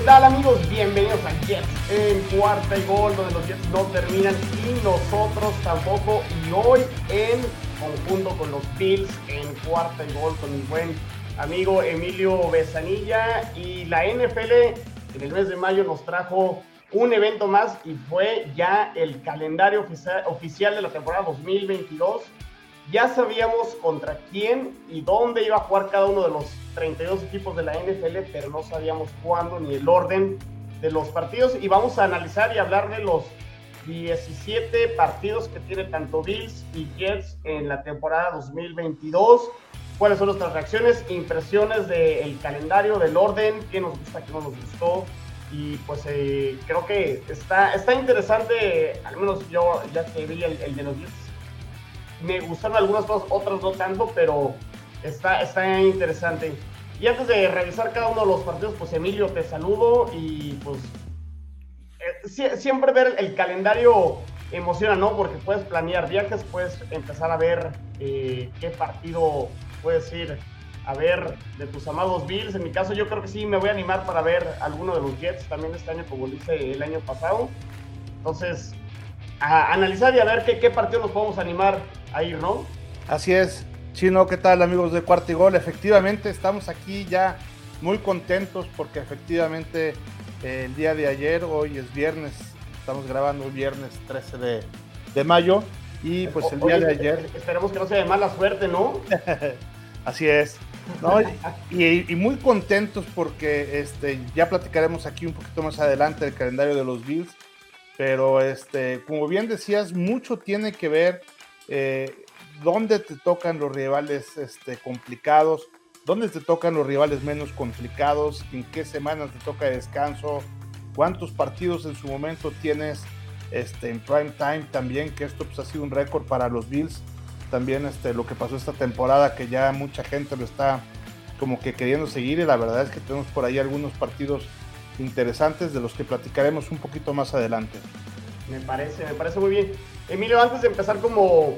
¿Qué tal amigos? Bienvenidos a Jets en cuarta y gol, donde los Jets no terminan y nosotros tampoco. Y hoy en conjunto con los Bills en cuarta y gol con mi buen amigo Emilio Besanilla. Y la NFL en el mes de mayo nos trajo un evento más y fue ya el calendario oficial de la temporada 2022 ya sabíamos contra quién y dónde iba a jugar cada uno de los 32 equipos de la NFL, pero no sabíamos cuándo ni el orden de los partidos. Y vamos a analizar y hablar de los 17 partidos que tiene tanto Bills y Jets en la temporada 2022. ¿Cuáles son nuestras reacciones, impresiones del calendario, del orden, qué nos gusta, qué no nos gustó? Y pues eh, creo que está, está interesante, al menos yo ya que vi el, el de los Jets me gustaron algunas cosas, otras no tanto, pero está, está interesante. Y antes de revisar cada uno de los partidos, pues Emilio, te saludo y pues eh, siempre ver el calendario emociona, ¿no? Porque puedes planear viajes, puedes empezar a ver eh, qué partido puedes ir a ver de tus amados Bills. En mi caso, yo creo que sí me voy a animar para ver alguno de los Jets también este año, como hice el año pasado. Entonces, a analizar y a ver qué, qué partido nos podemos animar a ir, ¿no? Así es. Chino, ¿qué tal amigos de Cuarto y Gol? Efectivamente, estamos aquí ya muy contentos porque efectivamente eh, el día de ayer, hoy es viernes, estamos grabando el viernes 13 de, mayo y pues el día de ayer... Esperemos que no sea de mala suerte, ¿no? Así es. y, y, muy contentos porque este, ya platicaremos aquí un poquito más adelante el calendario de los Bills pero este, como bien decías, mucho tiene que ver eh, dónde te tocan los rivales este, complicados, dónde te tocan los rivales menos complicados, en qué semanas te toca descanso, cuántos partidos en su momento tienes este, en prime time también, que esto pues, ha sido un récord para los Bills. También este, lo que pasó esta temporada, que ya mucha gente lo está como que queriendo seguir y la verdad es que tenemos por ahí algunos partidos interesantes de los que platicaremos un poquito más adelante. Me parece, me parece muy bien. Emilio, antes de empezar como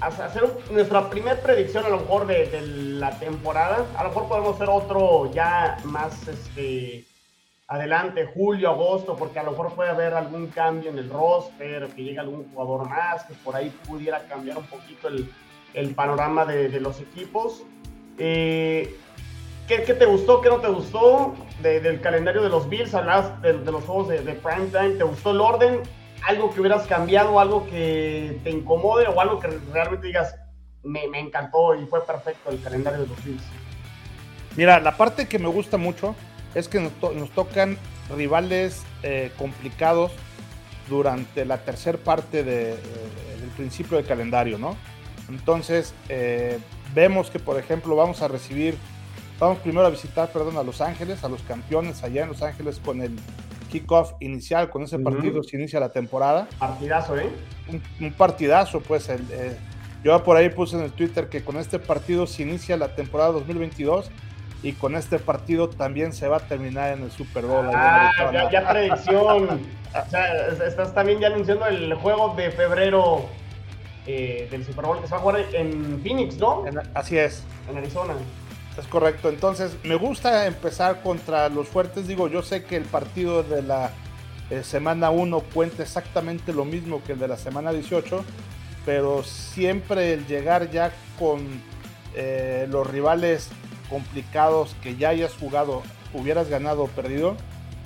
hacer nuestra primera predicción a lo mejor de, la temporada, a lo mejor podemos hacer otro ya más este, adelante, julio, agosto, porque a lo mejor puede haber algún cambio en el roster, que llegue algún jugador más, que por ahí pudiera cambiar un poquito el, el panorama de, los equipos. Eh, ¿Qué, te gustó? ¿Qué no te gustó del calendario de los Bills? Hablas de, los juegos de, de primetime. ¿Te gustó el orden? ¿Algo que hubieras cambiado? ¿Algo que te incomode? ¿O algo que realmente digas, me, encantó y fue perfecto el calendario de los Bills? Mira, la parte que me gusta mucho es que nos, tocan rivales eh, complicados durante la tercera parte de, del principio del calendario, ¿no? Entonces, eh, vemos que, por ejemplo, vamos a recibir Vamos primero a visitar, perdón, a Los Ángeles, a los campeones allá en Los Ángeles con el kickoff inicial, con ese partido se inicia la temporada. Partidazo, ¿eh? Un, partidazo, pues. El, eh, yo por ahí puse en el Twitter que con este partido se inicia la temporada 2022 y con este partido también se va a terminar en el Super Bowl. Ah, ya, predicción. o sea, estás también ya anunciando el juego de febrero eh, del Super Bowl que se va a jugar en Phoenix, ¿no? así es. En Arizona. Es correcto. Entonces, me gusta empezar contra los fuertes. Digo, yo sé que el partido de la eh, semana 1 cuenta exactamente lo mismo que el de la semana 18, pero siempre el llegar ya con eh, los rivales complicados que ya hayas jugado, hubieras ganado o perdido,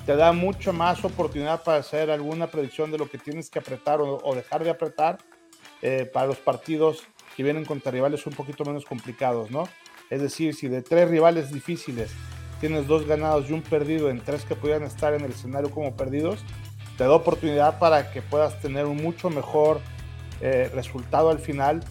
te da mucho más oportunidad para hacer alguna predicción de lo que tienes que apretar o, dejar de apretar eh, para los partidos que vienen contra rivales un poquito menos complicados, ¿no? Es decir, si de tres rivales difíciles tienes dos ganados y un perdido en tres que pudieran estar en el escenario como perdidos, te da oportunidad para que puedas tener un mucho mejor eh, resultado al final,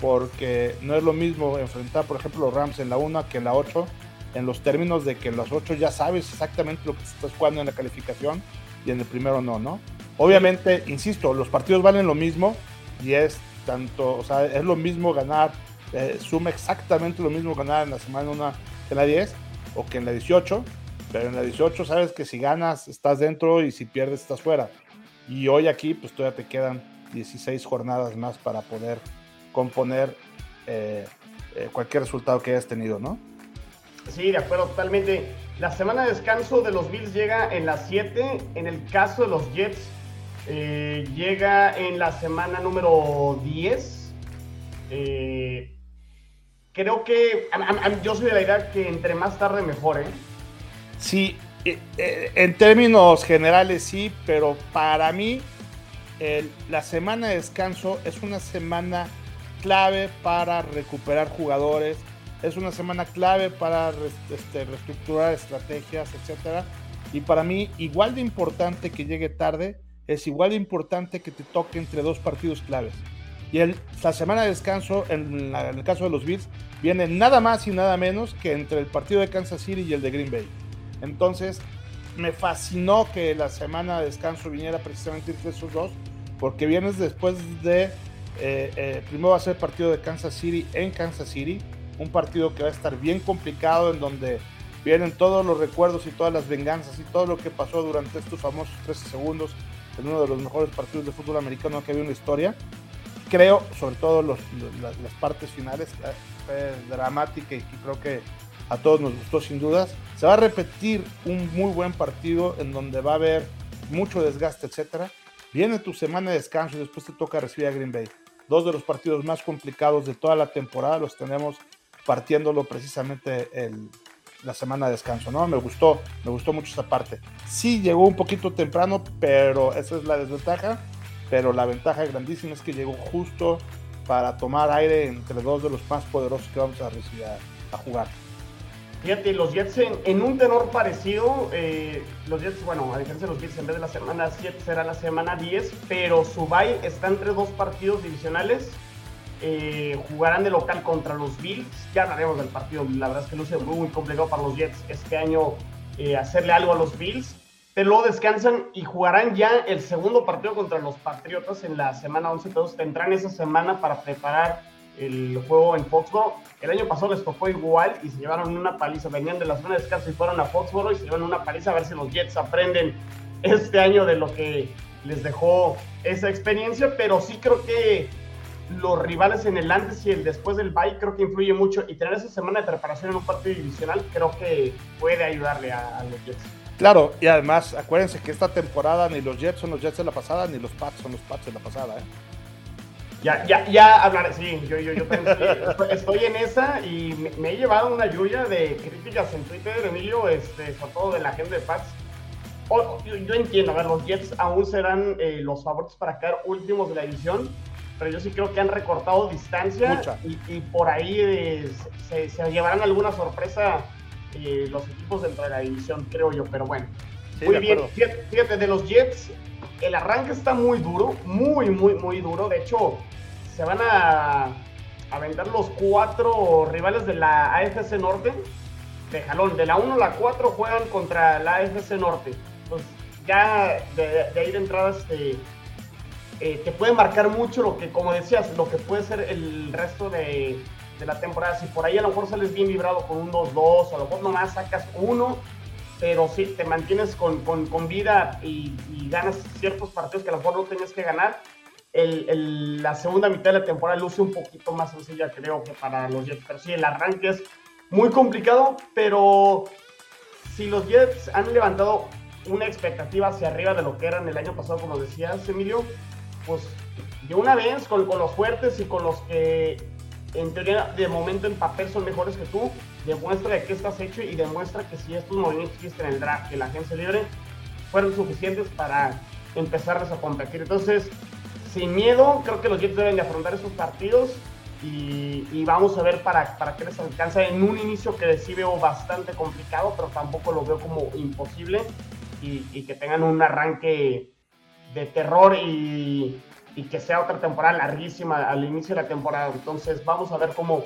porque no es lo mismo enfrentar, por ejemplo, los Rams en la 1 que en la 8, en los términos de que en los 8 ya sabes exactamente lo que estás jugando en la calificación y en el primero no, ¿no? Obviamente, insisto, los partidos valen lo mismo y es tanto, o sea, es lo mismo ganar eh, suma exactamente lo mismo ganar en la semana 1 que en la 10 o que en la 18, pero en la 18 sabes que si ganas estás dentro y si pierdes estás fuera. Y hoy aquí pues todavía te quedan 16 jornadas más para poder componer eh, eh, cualquier resultado que hayas tenido, ¿no? Sí, de acuerdo, totalmente. La semana de descanso de los Bills llega en las 7. En el caso de los Jets, eh, llega en la semana número 10. Eh, creo que yo soy de la idea que entre más tarde mejor, ¿eh? Sí, en términos generales sí, pero para mí la semana de descanso es una semana clave para recuperar jugadores, es una semana clave para este, reestructurar estrategias, etc. Y para mí, igual de importante que llegue tarde, es igual de importante que te toque entre dos partidos claves. Y la semana de descanso, en, el caso de los Bills, viene nada más y nada menos que entre el partido de Kansas City y el de Green Bay. Entonces, me fascinó que la semana de descanso viniera precisamente entre esos dos, porque vienes después de, eh, eh, primero va a ser el partido de Kansas City en Kansas City, un partido que va a estar bien complicado, en donde vienen todos los recuerdos y todas las venganzas y todo lo que pasó durante estos famosos 13 segundos en uno de los mejores partidos de fútbol americano que había en la historia. Creo, sobre todo las, partes finales, eh, fue dramática y creo que a todos nos gustó sin dudas. Se va a repetir un muy buen partido en donde va a haber mucho desgaste, etcétera. Viene tu semana de descanso y después te toca recibir a Green Bay. Dos de los partidos más complicados de toda la temporada los tenemos partiéndolo precisamente el, la semana de descanso, ¿no? Me gustó, me gustó mucho esa parte. Sí llegó un poquito temprano, pero esa es la desventaja. Pero la ventaja grandísima es que llegó justo para tomar aire entre dos de los más poderosos que vamos a recibir a jugar. Fíjate, los Jets en, un tenor parecido, eh, los Jets, bueno, a diferencia de los Jets, en vez de la semana 7 será la semana 10, pero su bye está entre dos partidos divisionales. Eh, jugarán de local contra los Bills. Ya hablaremos del partido, la verdad es que luce muy, muy complicado para los Jets este año eh, hacerle algo a los Bills. Pero luego descansan y jugarán ya el segundo partido contra los Patriotas en la semana 11. Entonces tendrán esa semana para preparar el juego en Foxborough. El año pasado les tocó igual y se llevaron una paliza. Venían de la zona de descanso y fueron a Foxborough y se llevaron una paliza a ver si los Jets aprenden este año de lo que les dejó esa experiencia. Pero sí creo que los rivales en el antes y el después del bye creo que influye mucho. Y tener esa semana de preparación en un partido divisional creo que puede ayudarle a, los Jets. Claro, y además acuérdense que esta temporada ni los Jets son los Jets de la pasada, ni los Pats son los Pats de la pasada. ¿eh? Ya, ya, ya hablaré, sí, yo, yo, yo estoy, en esa y me, he llevado una lluvia de críticas en Twitter, Emilio, este, sobre todo de la gente de Pats. yo, entiendo, a ver, los Jets aún serán eh, los favoritos para quedar últimos de la división, pero yo sí creo que han recortado distancia y, por ahí eh, se, se, llevarán alguna sorpresa eh, los equipos dentro de la división, creo yo, pero bueno. muy bien, fíjate, de los Jets, el arranque está muy duro, muy, muy, muy duro. De hecho, se van a aventar los cuatro rivales de la AFC Norte de jalón. De la 1 a la 4 juegan contra la AFC Norte. Entonces, ya de, ahí de entrada este, eh, te puede marcar mucho lo que, como decías, lo que puede ser el resto de, la temporada. Si por ahí a lo mejor sales bien vibrado con un 2-2, o a lo mejor nomás sacas uno pero sí, te mantienes con, con, vida y, ganas ciertos partidos que a lo mejor no tenías que ganar. La segunda mitad de la temporada luce un poquito más sencilla, creo, que para los Jets. Pero sí, el arranque es muy complicado, pero si los Jets han levantado una expectativa hacia arriba de lo que eran el año pasado, como decías, Emilio, pues de una vez con los fuertes y con los que en teoría de momento en papel son mejores que tú, demuestra de qué estás hecho y demuestra que si estos movimientos que hiciste en el draft, que la agencia libre, fueron suficientes para empezarles a competir. Entonces, sin miedo, creo que los Jets deben de afrontar esos partidos y, vamos a ver para, para qué les alcanza en un inicio que sí veo bastante complicado, pero tampoco lo veo como imposible y que tengan un arranque de terror y, y, que sea otra temporada larguísima al inicio de la temporada. Entonces, vamos a ver cómo,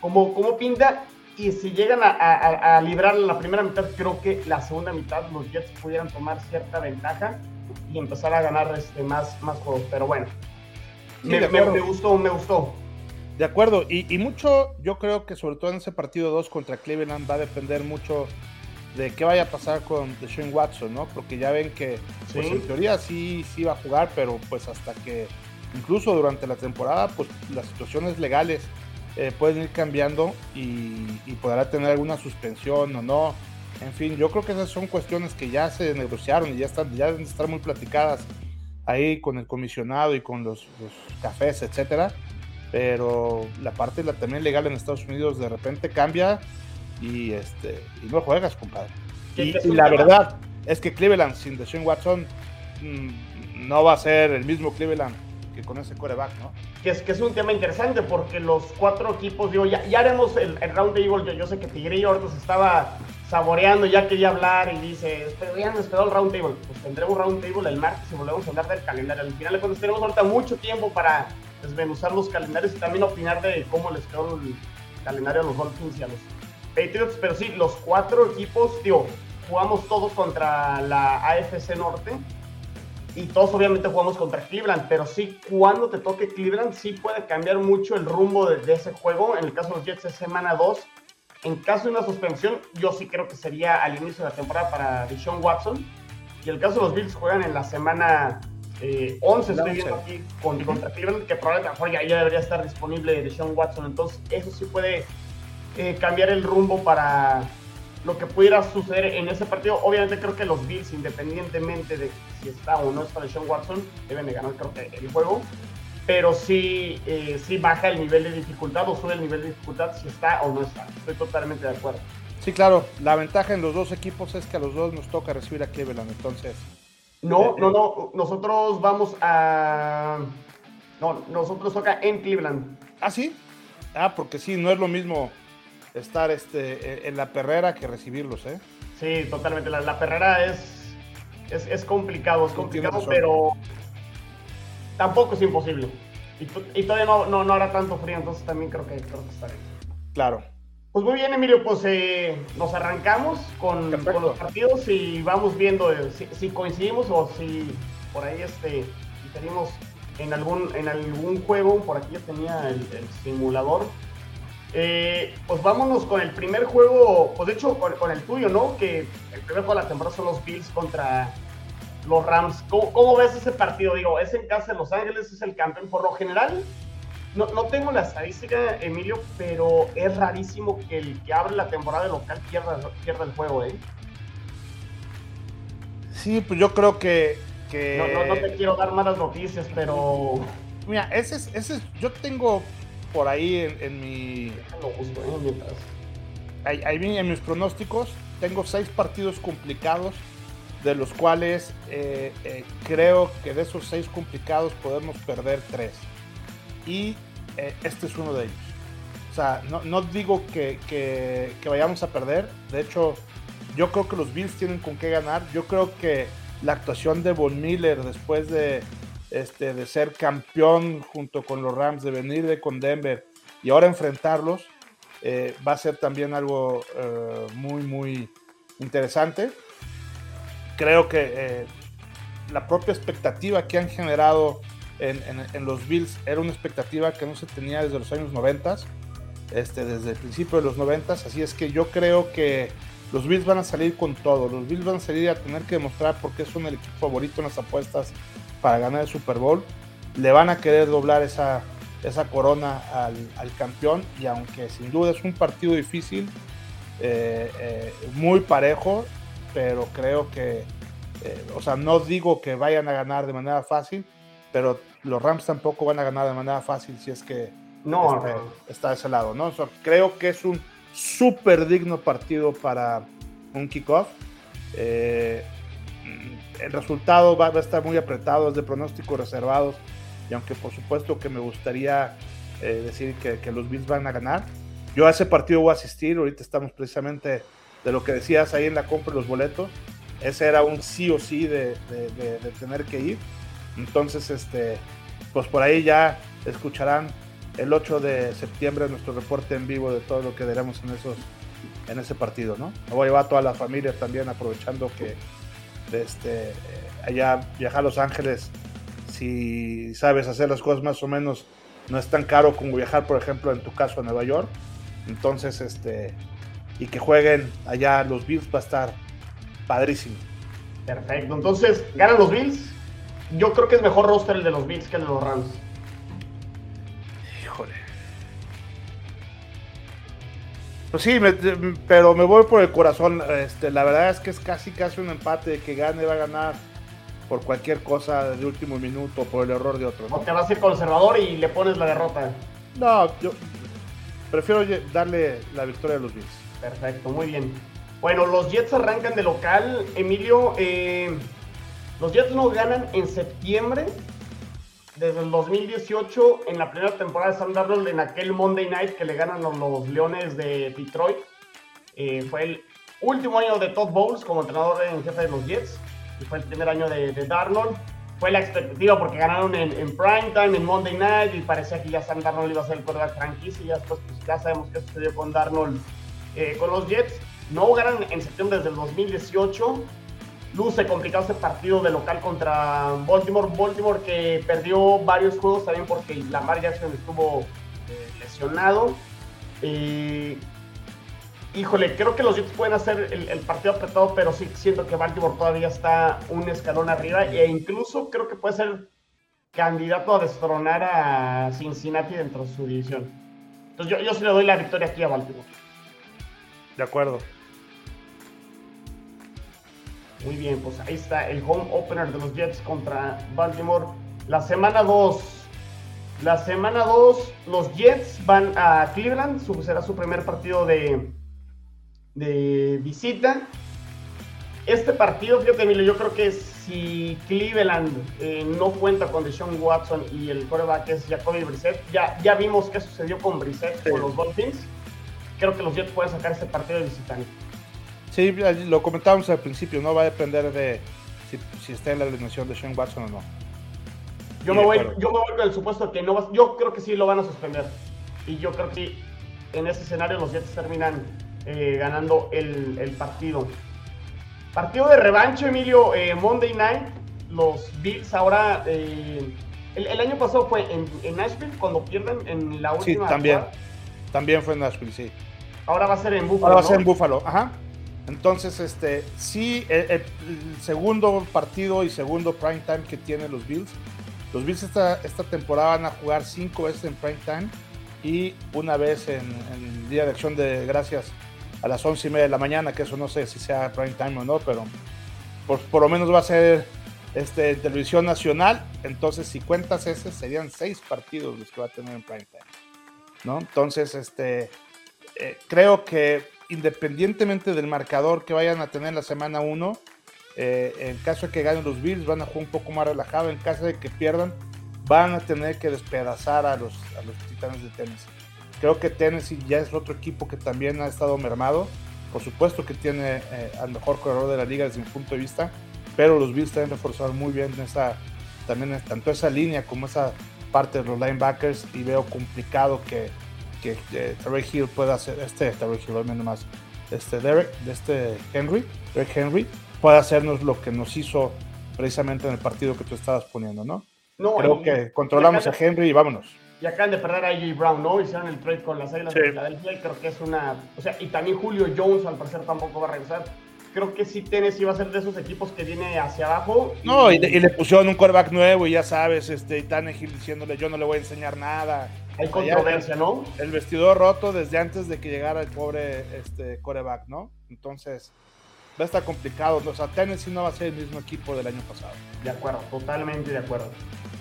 cómo, cómo pinta y si llegan a, librar la primera mitad, creo que la segunda mitad los Jets pudieran tomar cierta ventaja y empezar a ganar este, más, más juegos. Pero bueno, me, gustó, me gustó. De acuerdo, y, mucho, yo creo que sobre todo en ese partido 2 contra Cleveland va a depender mucho de qué vaya a pasar con Deshaun Watson, ¿no? Porque ya ven que, pues en teoría sí, sí va a jugar, pero pues hasta que, incluso durante la temporada, pues las situaciones legales eh, pueden ir cambiando y, podrá tener alguna suspensión o no. En fin, yo creo que esas son cuestiones que ya se negociaron y ya están, ya deben estar muy platicadas ahí con el comisionado y con los, cafés, etcétera. Pero la parte la, también legal en Estados Unidos de repente cambia y este y no juegas, compadre. Y, la verdad es que Cleveland sin Deshaun Watson mm, no va a ser el mismo Cleveland que con ese coreback, ¿no? Que es, que es un tema interesante porque los cuatro equipos, digo, ya, ya haremos el, round table. Yo, yo sé que Tigrillo ahorita se estaba saboreando, ya quería hablar y dice, ya nos quedó el round table. Pues tendremos round table el martes y volvemos a hablar del calendario. Al final de cuentas tenemos ahorita mucho tiempo para desmenuzar los calendarios y también opinar de cómo les quedó el calendario a los Dolphins y a los Patriots. Pero sí, los cuatro equipos, digo, jugamos todos contra la AFC Norte y todos obviamente jugamos contra Cleveland, pero sí, cuando te toque Cleveland, sí puede cambiar mucho el rumbo de, ese juego. En el caso de los Jets es semana 2. En caso de una suspensión, yo sí creo que sería al inicio de la temporada para Deshaun Watson. Y en el caso de los Bills juegan en la semana 11, eh, estoy viendo aquí, con, contra Cleveland, que probablemente ya, ya debería estar disponible Deshaun Watson. Entonces, eso sí puede eh, cambiar el rumbo para, lo que pudiera suceder en ese partido. Obviamente creo que los Bills, independientemente de si está o no está Sean Watson, deben de ganar creo que el juego. Pero sí, eh, sí baja el nivel de dificultad o sube el nivel de dificultad si está o no está. Estoy totalmente de acuerdo. Sí, claro. La ventaja en los dos equipos es que a los dos nos toca recibir a Cleveland, entonces. No, no, no. Nosotros vamos a. No, nosotros toca en Cleveland. ¿Ah, sí? Ah, porque sí, no es lo mismo estar este, en la perrera que recibirlos, ¿eh? Sí, totalmente. La, perrera es, es, complicado, es complicado, pero tampoco es imposible. Y, todavía no, no, hará tanto frío, entonces también creo que, creo que está bien. Claro. Pues muy bien, Emilio, pues eh, nos arrancamos con, los partidos y vamos viendo eh, si, coincidimos o si por ahí este, diferimos en algún, en algún juego. Por aquí ya tenía el simulador. Eh, pues vámonos con el primer juego, pues de hecho con, el tuyo, ¿no? Que el primer juego de la temporada son los Bills contra los Rams. ¿Cómo, ves ese partido? Digo, es en casa de Los Ángeles, es el campeón. Por lo general, no, no, tengo la estadística, Emilio, pero es rarísimo que el que abre la temporada de local pierda, pierda el juego, ¿eh? Sí, pues yo creo que... No, no, te quiero dar malas noticias, pero... Mira, ese es, ese yo tengo por ahí en, mi. Ahí, en mis pronósticos tengo seis partidos complicados, de los cuales eh, eh, creo que de esos seis complicados podemos perder tres. Y eh, este es uno de ellos. O sea, no, digo que, que, vayamos a perder. De hecho, yo creo que los Bills tienen con qué ganar. Yo creo que la actuación de Von Miller después de este, de ser campeón junto con los Rams, de venir de con Denver y ahora enfrentarlos, eh, va a ser también algo eh, muy, muy interesante. Creo que eh, la propia expectativa que han generado en, los Bills era una expectativa que no se tenía desde los años 90, este, desde el principio de los 90, así es que yo creo que los Bills van a salir con todo, los Bills van a salir a tener que demostrar por qué son el equipo favorito en las apuestas para ganar el Super Bowl. Le van a querer doblar esa, esa corona al, campeón y aunque sin duda es un partido difícil, eh, eh, muy parejo, pero creo que, eh, o sea, no digo que vayan a ganar de manera fácil, pero los Rams tampoco van a ganar de manera fácil si es que no, este, está de ese lado, ¿no? creo que es un súper digno partido para un kickoff el resultado va, a estar muy apretado, es de pronósticos reservados. Y aunque por supuesto que me gustaría eh, decir que, los Bills van a ganar, yo a ese partido voy a asistir. Ahorita estamos precisamente de lo que decías ahí en la compra de los boletos. Ese era un sí o sí de, tener que ir. Entonces, este, pues por ahí ya escucharán el 8 de septiembre nuestro reporte en vivo de todo lo que daremos en esos en ese partido, ¿no? Me voy a llevar a toda la familia también aprovechando que este, allá viajar a Los Ángeles, si sabes hacer las cosas más o menos, no es tan caro como viajar, por ejemplo, en tu caso a Nueva York. Entonces, este, y que jueguen allá los Bills va a estar padrísimo. Perfecto, entonces, ¿ganan los Bills? Yo creo que es mejor roster el de los Bills que el de los Rams. Pues sí, pero me voy por el corazón. Este, la verdad es que es casi casi un empate de que gane va a ganar por cualquier cosa de último minuto, por el error de otro. ¿no? O te vas a ir conservador y le pones la derrota. No, yo prefiero darle la victoria a los Bills. Perfecto, muy bien. Bueno, los Jets arrancan de local. Emilio, eh, los Jets no ganan en septiembre desde el 2018 en la primera temporada de Sam Darnold en aquel Monday Night que le ganan los, los Leones de Detroit. Eh, fue el último año de Todd Bowles como entrenador en jefe de los Jets y fue el primer año de, Darnold. Fue la expectativa porque ganaron en, en prime time, en Monday Night y parecía que ya Sam Darnold iba a ser el quarterback franquicia y ya después pues, ya sabemos qué sucedió con Darnold eh, con los Jets. No ganan en septiembre desde el 2018 luce complicado ese partido de local contra Baltimore. Baltimore que perdió varios juegos también porque Lamar Jackson estuvo eh, lesionado. Eh, híjole, creo que los Jets pueden hacer el, partido apretado, pero sí siento que Baltimore todavía está un escalón arriba e incluso creo que puede ser candidato a destronar a Cincinnati dentro de su división. Entonces yo, yo sí le doy la victoria aquí a Baltimore. De acuerdo. Muy bien, pues ahí está el home opener de los Jets contra Baltimore. La semana 2. La semana 2, los Jets van a Cleveland. será su primer partido de, de visita. Este partido, fíjate, Emilio, yo creo que si Cleveland eh, no cuenta con Deshaun Watson y el quarterback es Jacoby Brissett, ya, ya vimos qué sucedió con Brissett con los Dolphins. Creo que los Jets pueden sacar este partido de visitante. Sí, lo comentábamos al principio, no va a depender de si, está en la alineación de Sean Watson o no. Yo me, voy, yo me voy con el supuesto que no va, yo creo que sí lo van a suspender. Y yo creo que en ese escenario los Jets terminan eh, ganando el, partido. Partido de revancho, Emilio, eh, Monday Night. Los Bills ahora. Eh, el, año pasado fue en, Nashville cuando pierden en la última. Sí, también. También fue en Nashville, sí. Ahora va a ser en Buffalo. Ahora va a ser en Buffalo, ajá. Entonces, este, sí, el, segundo partido y segundo prime time que tienen los Bills. Los Bills esta, esta temporada van a jugar cinco veces en prime time y una vez en, el Día de Acción de Gracias a las once y media de la mañana, que eso no sé si sea prime time o no, pero por, por lo menos va a ser este, televisión nacional. Entonces, si cuentas ese, serían seis partidos los que va a tener en prime time. ¿no? Entonces, este, eh, creo que independientemente del marcador que vayan a tener la semana 1, eh, en caso de que ganen los Bills, van a jugar un poco más relajado. En caso de que pierdan, van a tener que despedazar a los, Titanes de Tennessee. Creo que Tennessee ya es otro equipo que también ha estado mermado. Por supuesto que tiene eh, al mejor corredor de la liga desde mi punto de vista, pero los Bills también reforzaron muy bien esa, también tanto esa línea como esa parte de los linebackers y veo complicado que que eh, Terry Hill pueda hacer, este Terry Hill, menos más, este Derek, de este Henry, Derek Henry, pueda hacernos lo que nos hizo precisamente en el partido que tú estabas poniendo, ¿no? no Creo que controlamos a Henry y vámonos. Y acaban de perder a AJ Brown, ¿no? Hicieron el trade con las Águilas de Filadelfia y creo que es una... O sea, y también Julio Jones al parecer tampoco va a regresar creo que sí Tennessee va a ser de esos equipos que viene hacia abajo. No, y, le pusieron un quarterback nuevo y ya sabes, este, Tannehill diciéndole yo no le voy a enseñar nada. Hay controversia, ¿no? El vestidor roto desde antes de que llegara el pobre este, coreback, ¿no? Entonces, va a estar complicado. O sea, Tennessee no va a ser el mismo equipo del año pasado. De acuerdo, totalmente de acuerdo.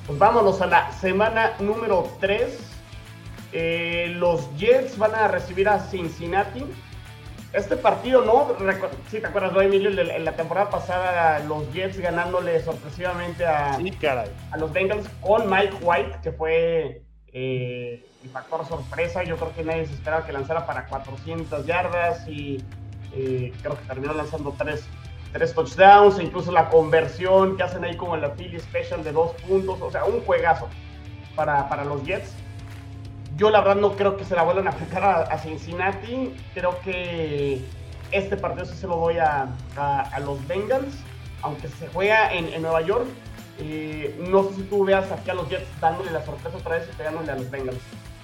Pues vámonos a la semana número 3. Eh, los Jets van a recibir a Cincinnati. Este partido, ¿no? Si te acuerdas, ¿no, Emilio? En la temporada pasada, los Jets ganándole sorpresivamente a, a los Bengals con Mike White, que fue eh, factor sorpresa, yo creo que nadie se esperaba que lanzara para 400 yardas y eh, creo que terminó lanzando tres, tres touchdowns, e incluso la conversión que hacen ahí como en la Philly Special de dos puntos, o sea, un juegazo para, para los Jets. Yo la verdad no creo que se la vuelvan a aplicar a, Cincinnati, creo que este partido sí se lo doy a, a, los Bengals, aunque se juega en, en Nueva York, eh, no sé si tú veas aquí a los Jets dándole la sorpresa otra vez y pegándole a los Bengals.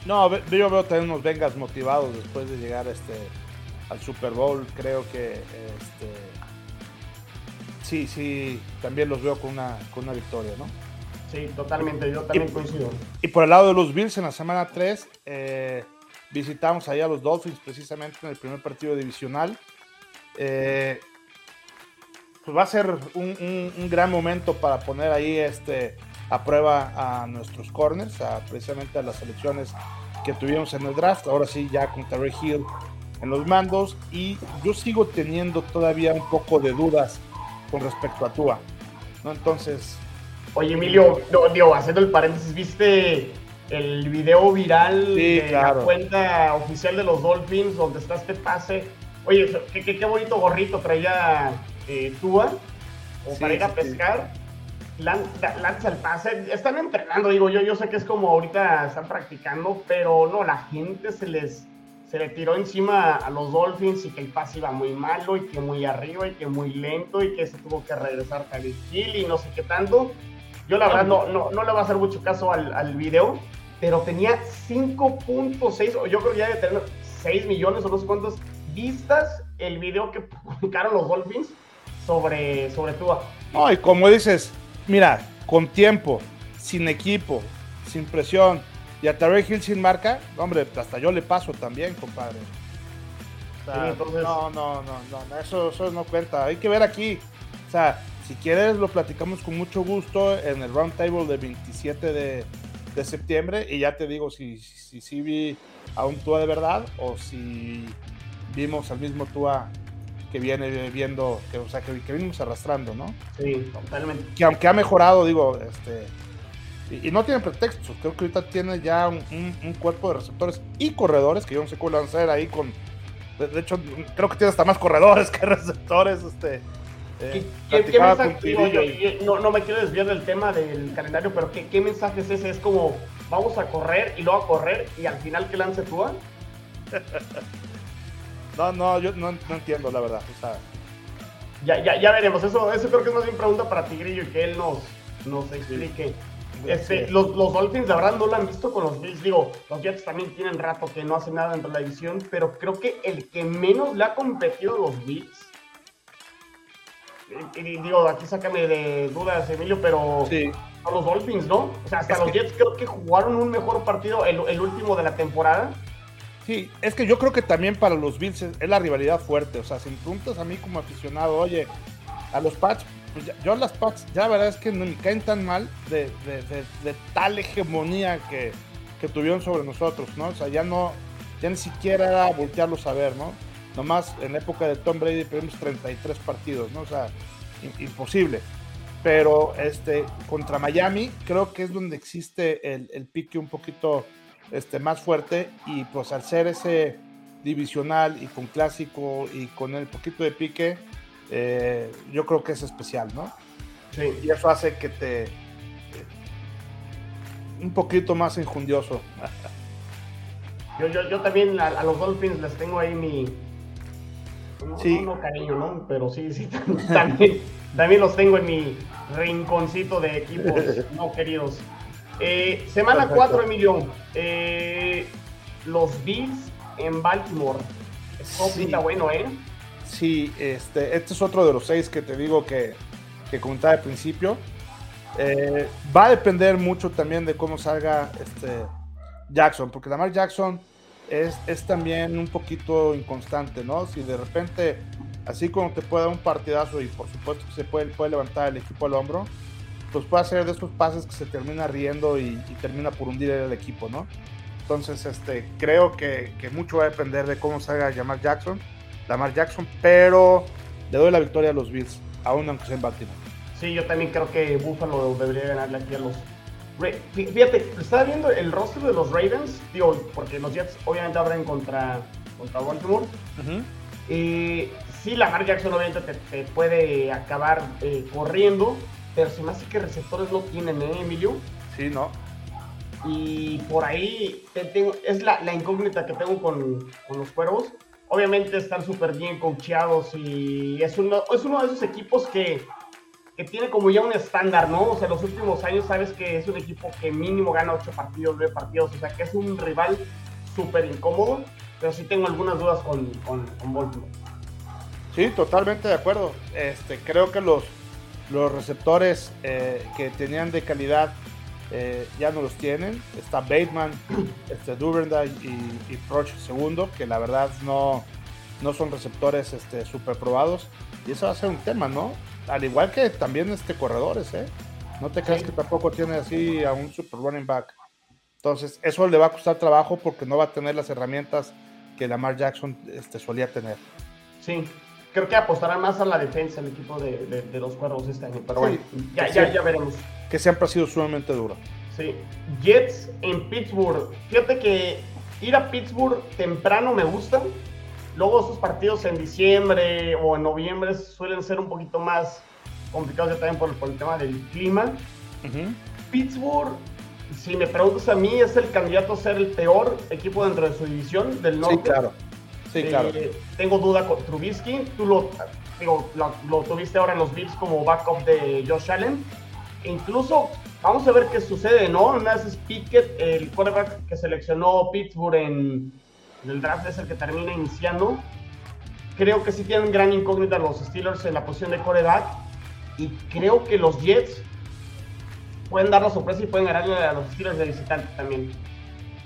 No, yo veo también unos Bengals motivados después de llegar este, al Super Bowl. Creo que este, sí, sí, también los veo con una, con una victoria, ¿no? Sí, totalmente, yo también coincido. Y por el lado de los Bills en la semana 3, eh, visitamos allá a los Dolphins precisamente en el primer partido divisional. Eh, pues va a ser un, gran momento para poner ahí este, a prueba a nuestros corners, a, precisamente a las selecciones que tuvimos en el draft. Ahora sí, ya con Terry Hill en los mandos. Y yo sigo teniendo todavía un poco de dudas con respecto a Tua. ¿no? Entonces. Oye, Emilio, no, haciendo el paréntesis, ¿viste el video viral de la cuenta oficial de los Dolphins donde está este pase? Oye, qué, bonito gorrito traía eh, Tua, o para ir a pescar. Lanza, el pase, están entrenando, digo yo, yo sé que es como ahorita están practicando, pero no, la gente se les, se le tiró encima a los Dolphins y que el pase iba muy malo y que muy arriba y que muy lento y que se tuvo que regresar a Hill y no sé qué tanto. Yo la verdad no, no, no le voy a hacer mucho caso al, al video, pero tenía 5.6, o yo creo que ya debe tener 6 millones o no sé cuántas vistas el video que publicaron los Dolphins sobre, sobre Tua. No, y como dices, mira, con tiempo, sin equipo, sin presión, y a Tarek Hill sin marca, hombre, hasta yo le paso también, compadre. No, no, no, no, eso, eso no cuenta. Hay que ver aquí. O sea, si quieres lo platicamos con mucho gusto en el round table de 27 de, de septiembre y ya te digo si sí si, vi a un Tua de verdad o si vimos al mismo Tua que viene viendo, que, o sea, que, que venimos arrastrando, ¿no? Sí, totalmente. Que aunque ha mejorado, digo, este, y, no tiene pretextos. Creo que ahorita tiene ya un, cuerpo de receptores y corredores, que yo no sé cómo van a hacer ahí con. De, hecho, creo que tiene hasta más corredores que receptores. Este, eh, ¿Qué, mensaje, no, no, me quiero desviar del tema del calendario, pero ¿qué, ¿qué, mensaje es ese? Es como, vamos a correr y luego a correr y al final que lance tú. no, no, yo no, entiendo la verdad. ya, ya, ya veremos. Eso, eso creo que es más bien pregunta para Tigrillo y que él nos, nos explique. Este, los, los, Dolphins, la verdad, no lo han visto con los Bills. Digo, los Jets también tienen rato que no hacen nada dentro de la división, pero creo que el que menos le ha competido a los Bills. Y, digo, aquí sácame de dudas, Emilio, pero a los Dolphins, ¿no? O sea, hasta los Jets creo que jugaron un mejor partido, el, el, último de la temporada. Sí, es que yo creo que también para los Bills es, la rivalidad fuerte. O sea, si me preguntas a mí como aficionado, oye, a los Pats pues yo las Pats, ya la verdad es que no me caen tan mal de, tal hegemonía que, tuvieron sobre nosotros, ¿no? O sea, ya no, ya ni siquiera era voltearlos a ver, ¿no? Nomás en la época de Tom Brady perdimos 33 partidos, ¿no? O sea, imposible. Pero este, contra Miami creo que es donde existe el pique un poquito este, más fuerte y pues al ser ese divisional y con clásico y con el poquito de pique, eh, yo creo que es especial, ¿no? Sí. Y eso hace que te. un poquito más injundioso. yo, yo, yo también a, los Dolphins les tengo ahí mi. Sí. No, cariño, ¿no? Pero sí, sí, también, también los tengo en mi rinconcito de equipos no queridos. Eh, semana 4, Emilio. Eh, los Bills en Baltimore. Esto sí. bueno, ¿eh? Sí, este, este es otro de los seis que te digo que, que comentaba al principio. Eh, va a depender mucho también de cómo salga este Jackson, porque Lamar Jackson es, es también un poquito inconstante, ¿no? Si de repente, así como te puede dar un partidazo y por supuesto que se puede, puede levantar el equipo al hombro, pues puede hacer de esos pases que se termina riendo y, termina por hundir el equipo, ¿no? Entonces, este, creo que, que mucho va a depender de cómo salga Lamar Jackson Lamar Jackson, pero le doy la victoria a los Bills, aún aunque sea en Baltimore. Sí, yo también creo que Buffalo debería ganarle aquí a los. Fíjate, estaba viendo el rostro de los Ravens, digo, porque los Jets obviamente abren contra, contra Baltimore. y sí, Lamar Jackson obviamente te, puede acabar eh, corriendo, pero se me hace que receptores no tienen, ¿eh, Emilio? Sí, no. Y por ahí tengo, es la, la, incógnita que tengo con, con los cuervos obviamente están súper bien coacheados y es uno, es uno de esos equipos que, que, tiene como ya un estándar, ¿no? O sea, los últimos años sabes que es un equipo que mínimo gana 8 partidos, 9 partidos, o sea, que es un rival súper incómodo, pero sí tengo algunas dudas con, con, Baltimore. Sí, totalmente de acuerdo. Este, creo que los, los receptores eh, que tenían de calidad eh, ya no los tienen. Está Bateman, este y Proch segundo, que la verdad no, no son receptores este, super probados. Y eso va a ser un tema, ¿no? Al igual que también este corredores, ¿eh? No te creas que tampoco tiene así a un super running back. Entonces, eso le va a costar trabajo porque no va a tener las herramientas que Lamar Jackson este, solía tener. Sí, creo que apostará más a la defensa el equipo de, los cuervos este año. Pero bueno, ya, ya, ya veremos que siempre ha sido sumamente duro. Sí. Jets en Pittsburgh. Fíjate que ir a Pittsburgh temprano me gusta. Luego esos partidos en diciembre o en noviembre suelen ser un poquito más complicados ya también por, el tema del clima. Pittsburgh, si me preguntas a mí, es el candidato a ser el peor equipo dentro de su división del norte. Sí, claro. Sí, eh, claro. tengo duda con Trubisky. Tú lo, digo, lo, tuviste ahora en los Bills como backup de Josh Allen incluso vamos a ver qué sucede, ¿no? es Pickett, el quarterback que seleccionó Pittsburgh en, el draft, es el que termina iniciando. Creo que sí tienen gran incógnita los Steelers en la posición de quarterback. Y creo que los Jets pueden dar la sorpresa y pueden ganarle a los Steelers de visitante también.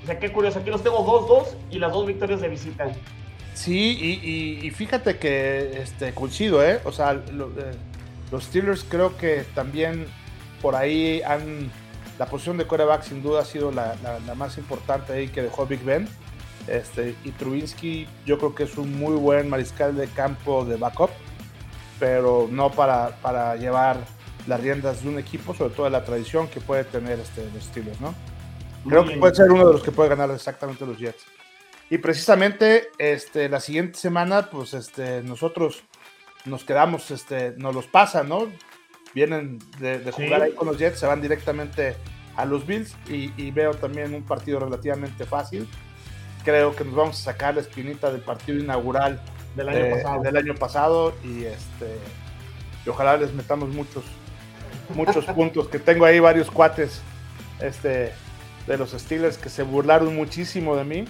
O sea, qué curioso. Aquí los tengo 2-2 y las dos victorias de visita. Sí, y, fíjate que este, coincido, ¿eh? O sea, eh, los Steelers creo que también por ahí han, la posición de coreback sin duda ha sido la, más importante ahí que dejó Big Ben. Este, y Trubinsky yo creo que es un muy buen mariscal de campo de backup, pero no para, para llevar las riendas de un equipo, sobre todo de la tradición que puede tener este, los Steelers, ¿no? Creo que puede ser uno de los que puede ganar exactamente los Jets. Y precisamente este, la siguiente semana, pues este, nosotros nos quedamos, este, nos los pasa, ¿no? vienen de, jugar ahí con los Jets, se van directamente a los Bills y, veo también un partido relativamente fácil. Creo que nos vamos a sacar la espinita del partido inaugural del año, pasado. Del año pasado y este y ojalá les metamos muchos muchos puntos que tengo ahí varios cuates este de los Steelers que se burlaron muchísimo de mí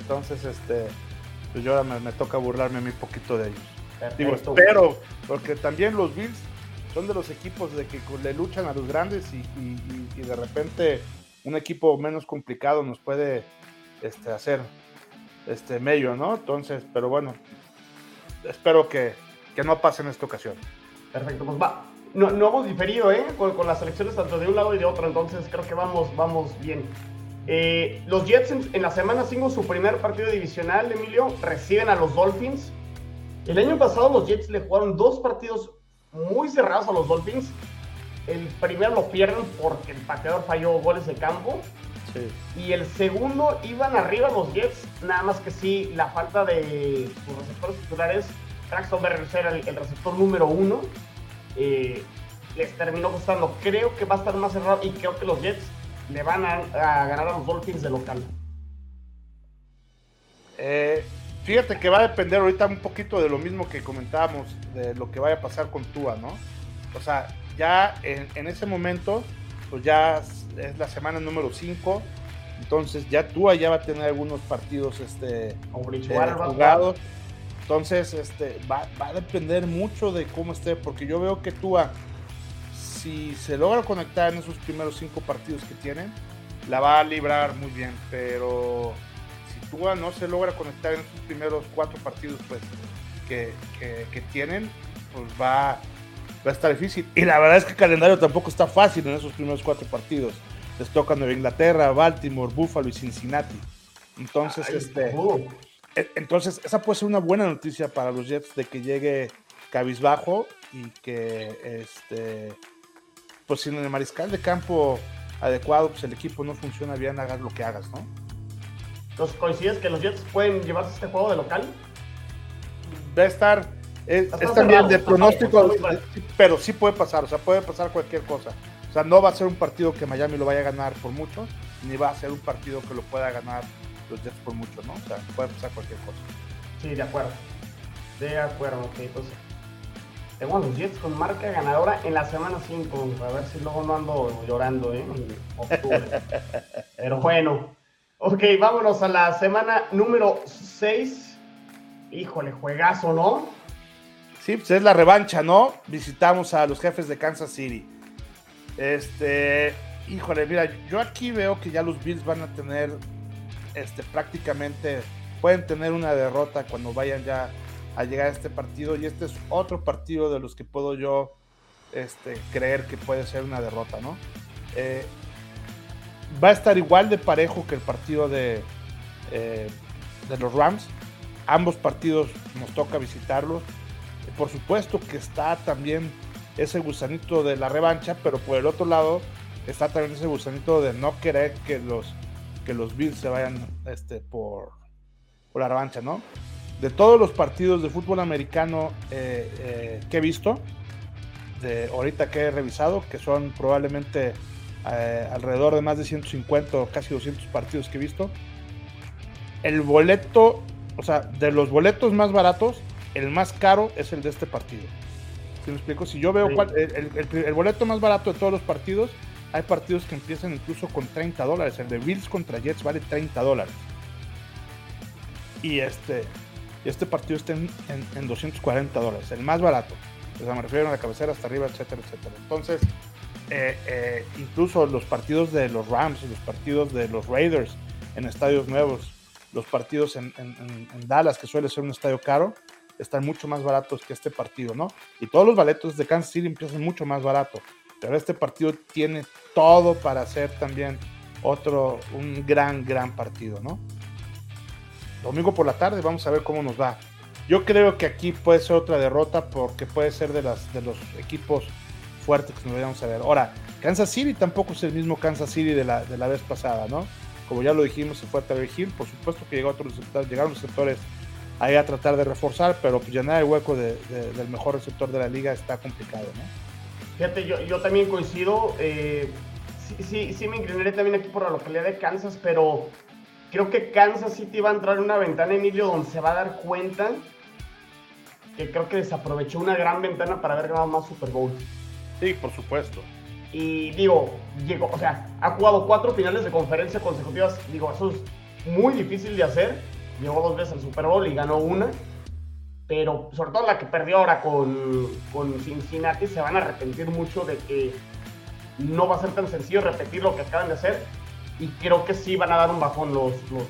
entonces este pues yo ahora me, toca burlarme a mí poquito de ellos digo espero porque también los Bills son de los equipos de que le luchan a los grandes y, de repente un equipo menos complicado nos puede este, hacer este medio, ¿no? Entonces, pero bueno, espero que, no pase en esta ocasión. Perfecto, pues va. No, no hemos diferido, ¿eh? Con, las elecciones tanto de un lado y de otro, entonces creo que vamos, vamos bien. Eh, los Jets en, en, la semana 5, su primer partido divisional, Emilio, reciben a los Dolphins. El año pasado los Jets le jugaron dos partidos muy cerrados a los Dolphins. El primero lo pierden porque el pateador falló goles de campo. Y el segundo iban arriba los Jets, nada más que sí, la falta de sus receptores titulares, Traxton Berry era el, receptor número uno, eh, les terminó costando. Creo que va a estar más cerrado y creo que los Jets le van a, ganar a los Dolphins de local. Eh, Fíjate que va a depender ahorita un poquito de lo mismo que comentábamos, de lo que vaya a pasar con Tua, ¿no? O sea, ya en, ese momento, pues ya es la semana número 5, entonces ya Tua ya va a tener algunos partidos este, eh, jugados. Entonces, este, va, va, a depender mucho de cómo esté, porque yo veo que Tua, si se logra conectar en esos primeros cinco partidos que tiene, la va a librar muy bien, pero no se logra conectar en sus primeros cuatro partidos pues que, tienen, pues va, va a estar difícil. Y la verdad es que el calendario tampoco está fácil en esos primeros cuatro partidos. Les toca Nueva Inglaterra, Baltimore, Buffalo y Cincinnati. Entonces, este, e, entonces esa puede ser una buena noticia para los Jets de que llegue cabizbajo y que este pues sin el mariscal de campo adecuado, pues el equipo no funciona bien, hagas lo que hagas, ¿no? Entonces, ¿coincides que los Jets pueden llevarse este juego de local? Va a estar. Es, también de pronóstico, pero sí puede pasar, o sea, puede pasar cualquier cosa. O sea, no va a ser un partido que Miami lo vaya a ganar por mucho, ni va a ser un partido que lo pueda ganar los Jets por mucho, ¿no? O sea, puede pasar cualquier cosa. Sí, de acuerdo. De acuerdo, ok, entonces. Tengo a los Jets con marca ganadora en la semana 5. A ver si luego no ando llorando, ¿eh? En octubre. Pero bueno. Ok, vámonos a la semana número 6. Híjole, juegazo, ¿no? Sí, pues es la revancha, ¿no? Visitamos a los jefes de Kansas City. Este, Híjole, mira, yo aquí veo que ya los Bills van a tener este, prácticamente, pueden tener una derrota cuando vayan ya a llegar a este partido. Y este es otro partido de los que puedo yo este, creer que puede ser una derrota, ¿no? Eh, va a estar igual de parejo que el partido de, eh, de los Rams. Ambos partidos nos toca visitarlos. Por supuesto que está también ese gusanito de la revancha, pero por el otro lado está también ese gusanito de no querer que los, que los Bills se vayan este, por, por la revancha, ¿no? De todos los partidos de fútbol americano eh, eh, que he visto, de ahorita que he revisado, que son probablemente eh, alrededor de más de 150 o casi 200 partidos que he visto, el boleto, o sea, de los boletos más baratos, el más caro es el de este partido. Si me explico, si yo veo el, boleto más barato de todos los partidos, hay partidos que empiezan incluso con 30 dólares. El de Bills contra Jets vale 30 dólares. Y este, este partido está en, 240 dólares, el más barato. O sea, me refiero a la cabecera hasta arriba, etcétera, etcétera. Entonces, eh, eh, incluso los partidos de los Rams, los partidos de los Raiders en estadios nuevos, los partidos en, Dallas, que suele ser un estadio caro, están mucho más baratos que este partido, ¿no? Y todos los boletos de Kansas City empiezan mucho más barato. Pero este partido tiene todo para ser también otro, un gran, gran partido, ¿no? Domingo por la tarde, vamos a ver cómo nos va. Yo creo que aquí puede ser otra derrota porque puede ser de, las, de los equipos fuertes que nos vayamos a. Ahora, Kansas City tampoco es el mismo Kansas City de la, de la vez pasada, ¿no? Como ya lo dijimos, se fue a Hill, por supuesto que llegó otros receptores, llegaron los receptores ahí a tratar de reforzar, pero pues llenar el hueco del mejor receptor de la liga está complicado, ¿no? Fíjate, yo, yo también coincido, eh, sí, sí, sí me inclinaré también aquí por la localidad de Kansas, pero creo que Kansas City va a entrar en una ventana, Emilio, donde se va a dar cuenta que creo que desaprovechó una gran ventana para haber ganado más Super Bowl. Sí, por supuesto. Y digo, llegó, o sea, ha jugado cuatro finales de conferencia consecutivas. Digo, eso es muy difícil de hacer. Llegó dos veces al Super Bowl y ganó una. Pero sobre todo la que perdió ahora con, con Cincinnati, se van a arrepentir mucho de que no va a ser tan sencillo repetir lo que acaban de hacer. Y creo que sí van a dar un bajón los, los,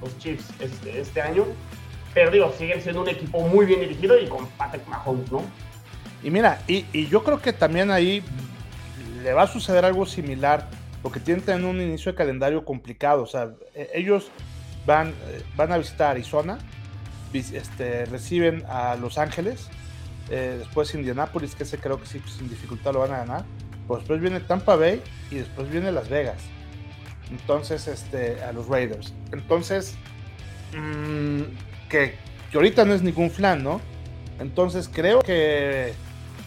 los Chiefs este, este año. Pero digo, siguen siendo un equipo muy bien dirigido y con Patrick Mahomes, ¿no? Y mira, y, y yo creo que también ahí le va a suceder algo similar, porque tienen un inicio de calendario complicado. O sea, e, ellos van, eh, van a visitar Arizona, este, reciben a Los Ángeles, eh, después Indianapolis, que ese creo que sí, sin dificultad lo van a ganar. Pues después viene Tampa Bay y después viene Las Vegas. Entonces, este, a los Raiders. Entonces, mm, que, que ahorita no es ningún flan, ¿no? Entonces creo que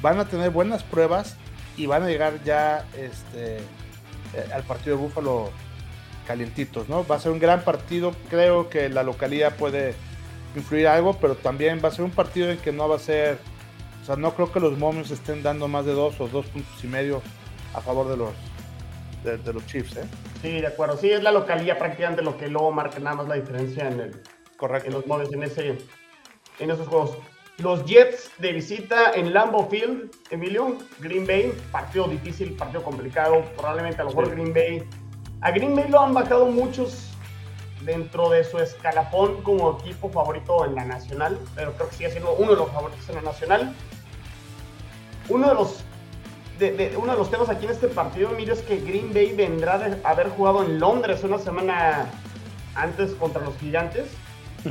van a tener buenas pruebas y van a llegar ya este, eh, al partido de Búfalo calientitos, ¿no? Va a ser un gran partido, creo que la localidad puede influir algo, pero también va a ser un partido en que no va a ser, o sea, no creo que los momios estén dando más de dos o dos puntos y medio a favor de los de, los Chiefs, ¿eh? Sí, de acuerdo. Sí, es la localidad prácticamente lo que luego marca nada más la diferencia en el correcto en los momios en ese en esos juegos. Los Jets de visita en Lambeau Field, Emilio, Green Bay, partido difícil, partido complicado, probablemente a lo mejor Green Bay. A Green Bay lo han bajado muchos dentro de su escalafón como equipo favorito en la nacional, pero creo que sigue siendo uno de los favoritos en la nacional. Uno de los, de, uno de los temas aquí en este partido, Emilio, es que Green Bay vendrá de haber jugado en Londres una semana antes contra los Gigantes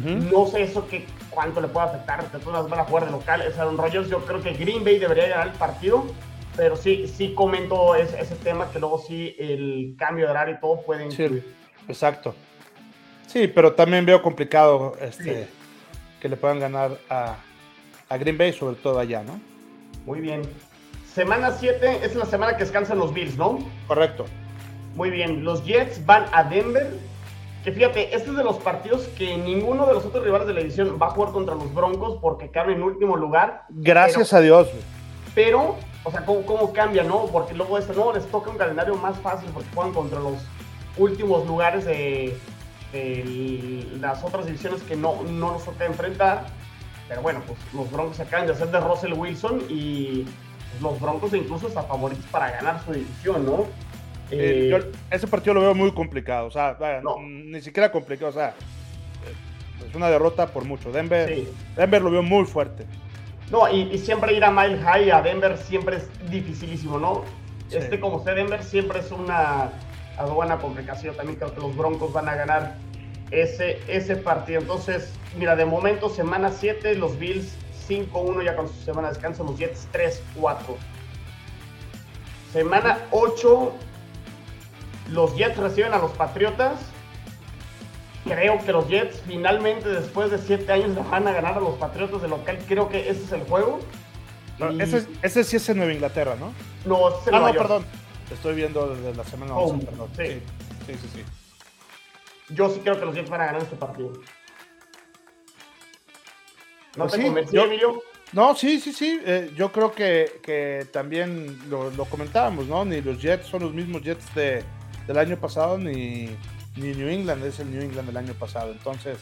no sé eso que cuánto le puede afectar. De todas van a jugar de local. Es Aaron Rodgers. Yo creo que Green Bay debería ganar el partido. Pero sí, sí comento ese, ese tema que luego sí el cambio de horario y todo puede influir. exacto. Sí, pero también veo complicado este, que le puedan ganar a, a Green Bay, sobre todo allá, ¿no? Muy bien. Semana 7 es la semana que descansan los Bills, ¿no? Correcto. Muy bien. Los Jets van a Denver que fíjate, este es de los partidos que ninguno de los otros rivales de la edición va a jugar contra los Broncos porque quedan en último lugar. Gracias a Dios. Pero, o sea, ¿cómo, cambia, no? Porque luego este, no, les toca un calendario más fácil porque juegan contra los últimos lugares de, las otras divisiones que no, no nos toca enfrentar. Pero bueno, pues los Broncos acaban de hacer de Russell Wilson y los Broncos incluso hasta favoritos para ganar su división, ¿no? Eh, ese partido lo veo muy complicado, o sea, ni siquiera complicado, o sea, eh, es una derrota por mucho. Denver, Denver lo veo muy fuerte. No, y, siempre ir a Mile High a Denver siempre es dificilísimo, ¿no? Este, como usted Denver, siempre es una aduana complicación. También creo que los Broncos van a ganar ese, ese partido. Entonces, mira, de momento, semana 7, los Bills 5-1 ya con su semana de descanso, los Jets 3-4. Semana 8, los Jets reciben a los Patriotas. Creo que los Jets finalmente, después de 7 años, van a ganar a los Patriotas de local. Creo que ese es el juego. ese, ese, sí es en Nueva Inglaterra, ¿no? No, es en ah, no, perdón. Estoy viendo desde la semana 11, perdón. Sí. sí, sí, sí. Yo sí creo que los Jets van a ganar este partido. ¿No pues te sí, Emilio? No, sí, sí, sí. Eh, yo creo que, que también lo, comentábamos, ¿no? Ni los Jets son los mismos Jets de, del año pasado, ni, ni, New England es el New England del año pasado. Entonces,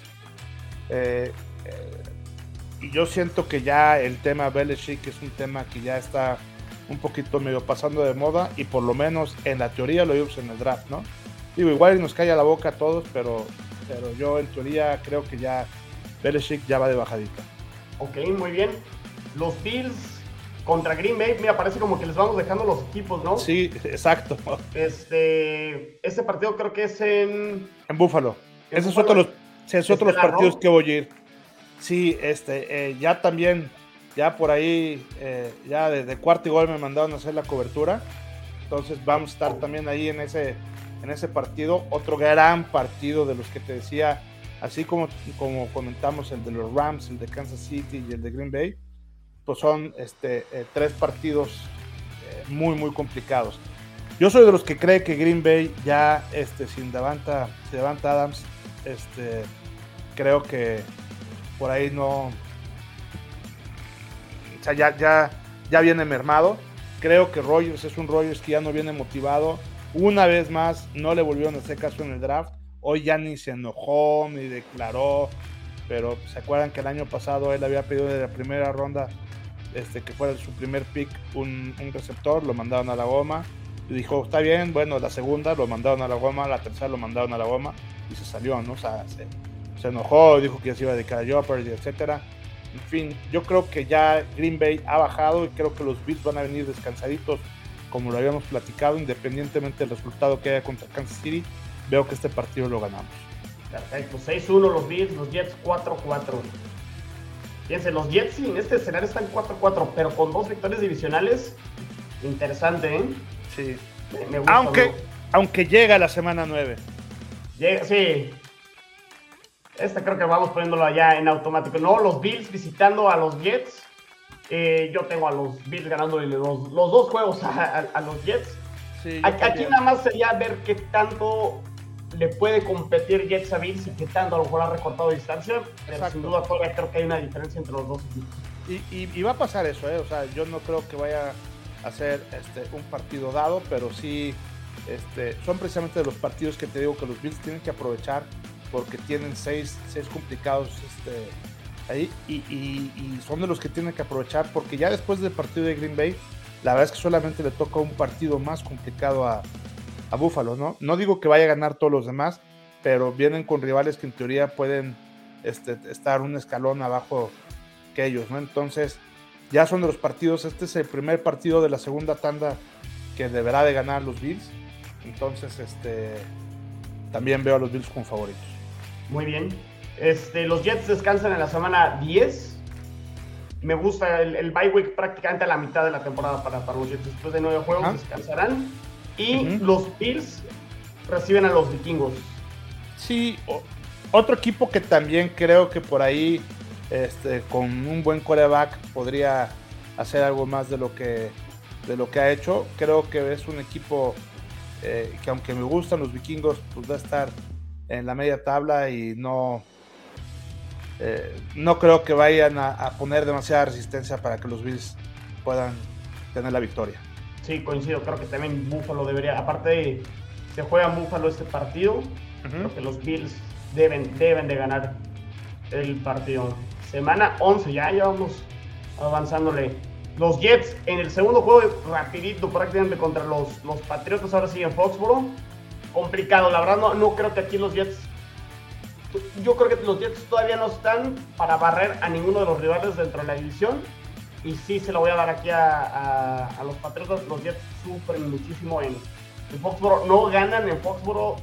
eh, eh, yo siento que ya el tema Belichick es un tema que ya está un poquito medio pasando de moda y por lo menos en la teoría lo vimos en el draft, ¿no? Digo, igual nos calla la boca a todos, pero, pero yo en teoría creo que ya Belichick ya va de bajadita. Ok, muy bien. Los Bills contra Green Bay, mira, parece como que les vamos dejando los equipos, ¿no? Sí, exacto. Este, ese partido creo que es en... En Búfalo. Esos son otros, es otros partidos que voy a ir. Sí, este, eh, ya también, ya por ahí, eh, ya desde cuarto gol me mandaron a hacer la cobertura. Entonces vamos a estar también ahí en ese, en ese partido. Otro gran partido de los que te decía así como, como comentamos el de los Rams, el de Kansas City y el de Green Bay, pues son este, eh, tres partidos eh, muy, muy complicados. Yo soy de los que cree que Green Bay ya, este, sin Davanta, Adams, este, creo que por ahí no, o sea, ya, ya, ya viene mermado. Creo que Rogers es un Rogers que ya no viene motivado. Una vez más, no le volvieron a hacer caso en el draft Hoy ya ni se enojó ni declaró, pero se acuerdan que el año pasado él había pedido de la primera ronda este, que fuera su primer pick un, receptor, lo mandaron a la goma y dijo, está bien, bueno, la segunda lo mandaron a la goma, la tercera lo mandaron a la goma y se salió, ¿no? O sea, se, se enojó, dijo que se iba a dedicar a Jeopardy, etcétera. En fin, yo creo que ya Green Bay ha bajado y creo que los Bills van a venir descansaditos, como lo habíamos platicado, independientemente del resultado que haya contra Kansas City veo que este partido lo ganamos. Perfecto, 6-1 los Bills, los Jets 4-4. Fíjense, los Jets en este escenario están 4-4, pero con dos victorias divisionales. Interesante, ¿eh? Sí. Me, gusta, aunque, aunque llega la semana 9. Llega, sí. Esta creo que vamos poniéndolo allá en automático. No, los Bills visitando a los Jets. Eh, yo tengo a los Bills ganándole los, los dos juegos a, los Jets. Sí, aquí, nada más sería ver qué tanto le puede competir Jets a Bills y que tanto a lo mejor ha recortado distancia, pero sin duda todavía creo que hay una diferencia entre los dos Y, va a pasar eso, ¿eh? o sea, yo no creo que vaya a ser este, un partido dado, pero sí este, son precisamente los partidos que te digo que los Bills tienen que aprovechar porque tienen seis, seis complicados este, ahí y, y, son de los que tienen que aprovechar porque ya después del partido de Green Bay, la verdad es que solamente le toca un partido más complicado a, a Búfalo, ¿no? No digo que vaya a ganar todos los demás, pero vienen con rivales que en teoría pueden este, estar un escalón abajo que ellos, ¿no? Entonces, ya son de los partidos, este es el primer partido de la segunda tanda que deberá de ganar los Bills. Entonces, este, también veo a los Bills como favoritos. Muy bien. Este, los Jets descansan en la semana 10. Me gusta el, el bye week prácticamente a la mitad de la temporada para, para los Jets. Después de nueve juegos descansarán. Y los Bills reciben a los vikingos. Sí, otro equipo que también creo que por ahí, este, con un buen coreback, podría hacer algo más de lo que, de lo que ha hecho. Creo que es un equipo eh, que aunque me gustan los vikingos, pues va a estar en la media tabla y no, eh, no creo que vayan a, poner demasiada resistencia para que los Bills puedan tener la victoria. Sí, coincido. Creo que también Buffalo debería. Aparte, se juega en Buffalo este partido. Creo que los Bills deben, deben de ganar el partido. Semana 11, ya, ya vamos avanzándole Los Jets en el segundo juego, rapidito prácticamente contra los, los Patriotas, ahora sí en Foxboro. Complicado, la verdad no, no creo que aquí los Jets... Yo creo que los Jets todavía no están para barrer a ninguno de los rivales dentro de la división. Y sí se lo voy a dar aquí a, a, los Patriotas. Los Jets sufren muchísimo en, en Foxboro. No ganan en Foxboro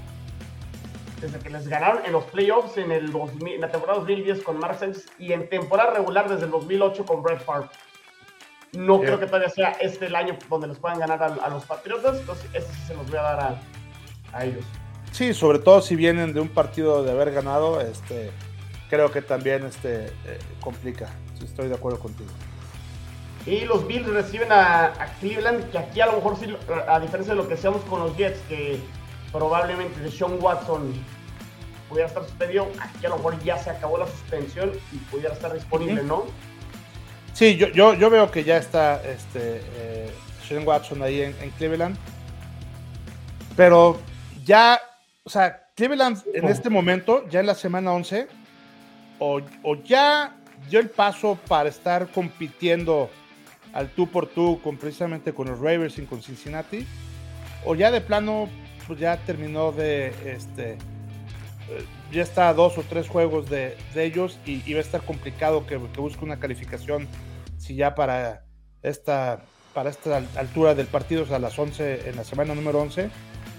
desde que les ganaron en los playoffs en, el 2000, la temporada 2010 con Marcels y en temporada regular desde el 2008 con Brett Favre. No creo que todavía sea este el año donde les puedan ganar a, los Patriotas, entonces ese sí se los voy a dar a, a, ellos. Sí, sobre todo si vienen de un partido de haber ganado, este, creo que también este, eh, complica. estoy de acuerdo contigo. Y los Bills reciben a, a, Cleveland, que aquí a lo mejor sí, a diferencia de lo que hacíamos con los Jets, que probablemente de Sean Watson pudiera estar suspendido, aquí a lo mejor ya se acabó la suspensión y pudiera estar disponible, ¿no? Sí, yo, yo, yo veo que ya está este, eh, Sean Watson ahí en, Cleveland. Pero ya, o sea, Cleveland en este momento, ya en la semana 11, o, o, ya dio el paso para estar compitiendo al tú por tú con, precisamente con los Ravens y con Cincinnati, o ya de plano pues ya terminó de, este, eh, ya está a dos o tres juegos de, ellos y, va a estar complicado que, busque una calificación si ya para esta, para esta altura del partido, o sea, a las 11, en la semana número 11,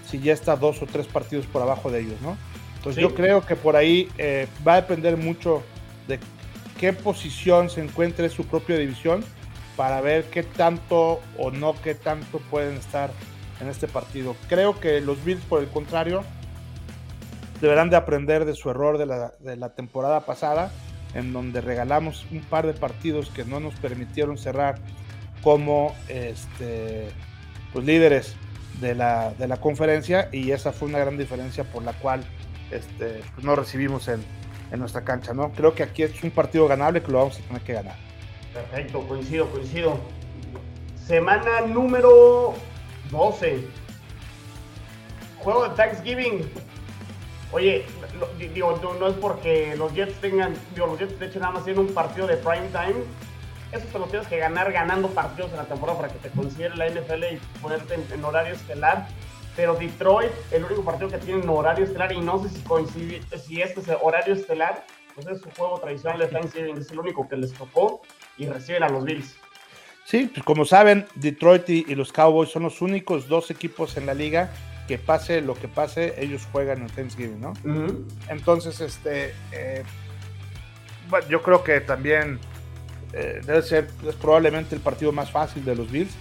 si ya está dos o tres partidos por abajo de ellos, ¿no? Entonces yo creo que por ahí eh, va a depender mucho de qué posición se encuentre su propia división para ver qué tanto o no qué tanto pueden estar en este partido. Creo que los Bills, por el contrario, deberán de aprender de su error de la, temporada pasada, en donde regalamos un par de partidos que no nos permitieron cerrar como este, pues, líderes de la, de la conferencia y esa fue una gran diferencia por la cual este, pues, no recibimos en, en nuestra cancha. ¿no? Creo que aquí es un partido ganable que lo vamos a tener que ganar. Perfecto, coincido, coincido. Semana número 12. Juego de Thanksgiving. Oye, no, es porque los Jets tengan, digo, los Jets de hecho nada más tienen un partido de prime time. Eso te lo tienes que ganar ganando partidos en la temporada para que te considere la NFL y ponerte en, horario estelar. Pero Detroit, el único partido que tiene en horario estelar, y no sé si coincide, si este es el horario estelar, pues es su juego tradicional de Thanksgiving, es el único que les tocó y reciben a los Bills. Sí, pues como saben, Detroit y, los Cowboys son los únicos dos equipos en la liga que pase lo que pase, ellos juegan en Thanksgiving, ¿no? Entonces, este, eh, bueno, yo creo que también eh, debe ser es probablemente el partido más fácil de los Bills,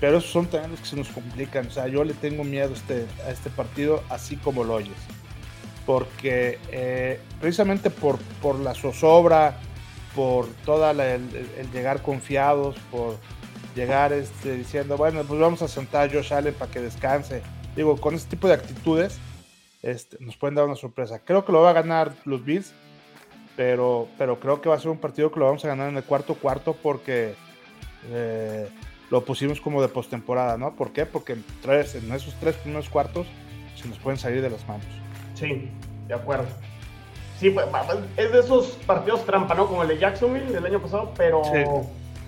pero esos son también los que se nos complican. O sea, yo le tengo miedo a este, a este partido, así como lo oyes, porque eh, precisamente por, por la zozobra por toda el, llegar confiados, por llegar este, diciendo, bueno, pues vamos a sentar a Josh Allen para que descanse. Digo, con este tipo de actitudes este, nos pueden dar una sorpresa. Creo que lo va a ganar los Bills, pero, pero creo que va a ser un partido que lo vamos a ganar en el cuarto cuarto porque eh, lo pusimos como de postemporada, ¿no? ¿Por qué? Porque en, tres, en esos tres primeros cuartos se nos pueden salir de las manos. Sí, de acuerdo. Sí, pues, es de esos partidos trampa, ¿no? Como el de Jacksonville del año pasado, pero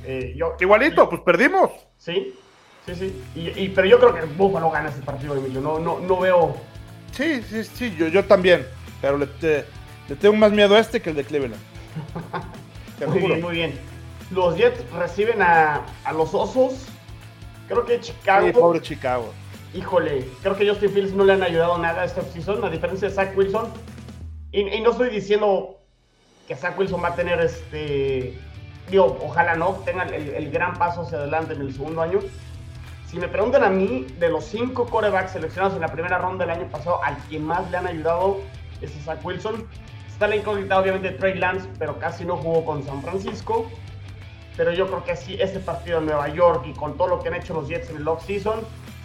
eh, yo... Igualito, pues perdimos. Sí, sí, sí. Y, pero yo creo que Buffalo gana ese partido, Emilio. No, no, no veo... Sí, sí, sí, yo, yo también. Pero le, le tengo más miedo a este que el de Cleveland. muy bien, muy bien. Los Jets reciben a, a los Osos. Creo que Chicago... Sí, pobre Chicago. Híjole, creo que Justin Fields no le han ayudado nada a esta season, a diferencia de Zach Wilson y, no estoy diciendo que Zach Wilson va a tener este. Digo, ojalá no tenga el, gran paso hacia adelante en el segundo año. Si me preguntan a mí, de los cinco corebacks seleccionados en la primera ronda del año pasado, al que más le han ayudado es Zach Wilson. Está la incógnita, obviamente, Trey Lance, pero casi no jugó con San Francisco. Pero yo creo que sí, este partido en Nueva York y con todo lo que han hecho los Jets en el off-season,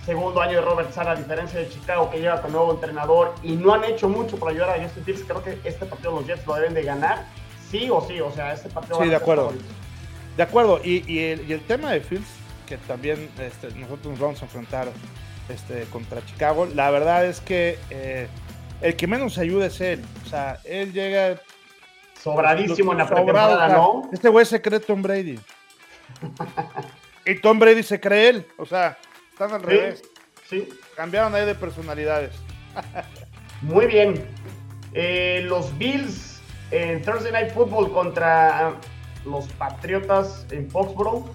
segundo año de Robert Sara, a diferencia de Chicago, que lleva con nuevo entrenador y no han hecho mucho para ayudar a Justin Fields. Creo que este partido los Jets lo deben de ganar, sí o sí. O sea, este partido. Sí, de acuerdo. De acuerdo. Y, el, tema de Fields, que también este, nosotros nos vamos a enfrentar este, contra Chicago, la verdad es que eh, el que menos ayuda es él. O sea, él llega. Sobradísimo en la pretemporada, ¿no? Este güey es secreto en Brady. y Tom Brady se cree él. O sea, están al revés. Sí. Cambiaron ahí de personalidades. Muy bien. Eh, los Bills en Thursday Night Football contra los Patriotas en Foxborough.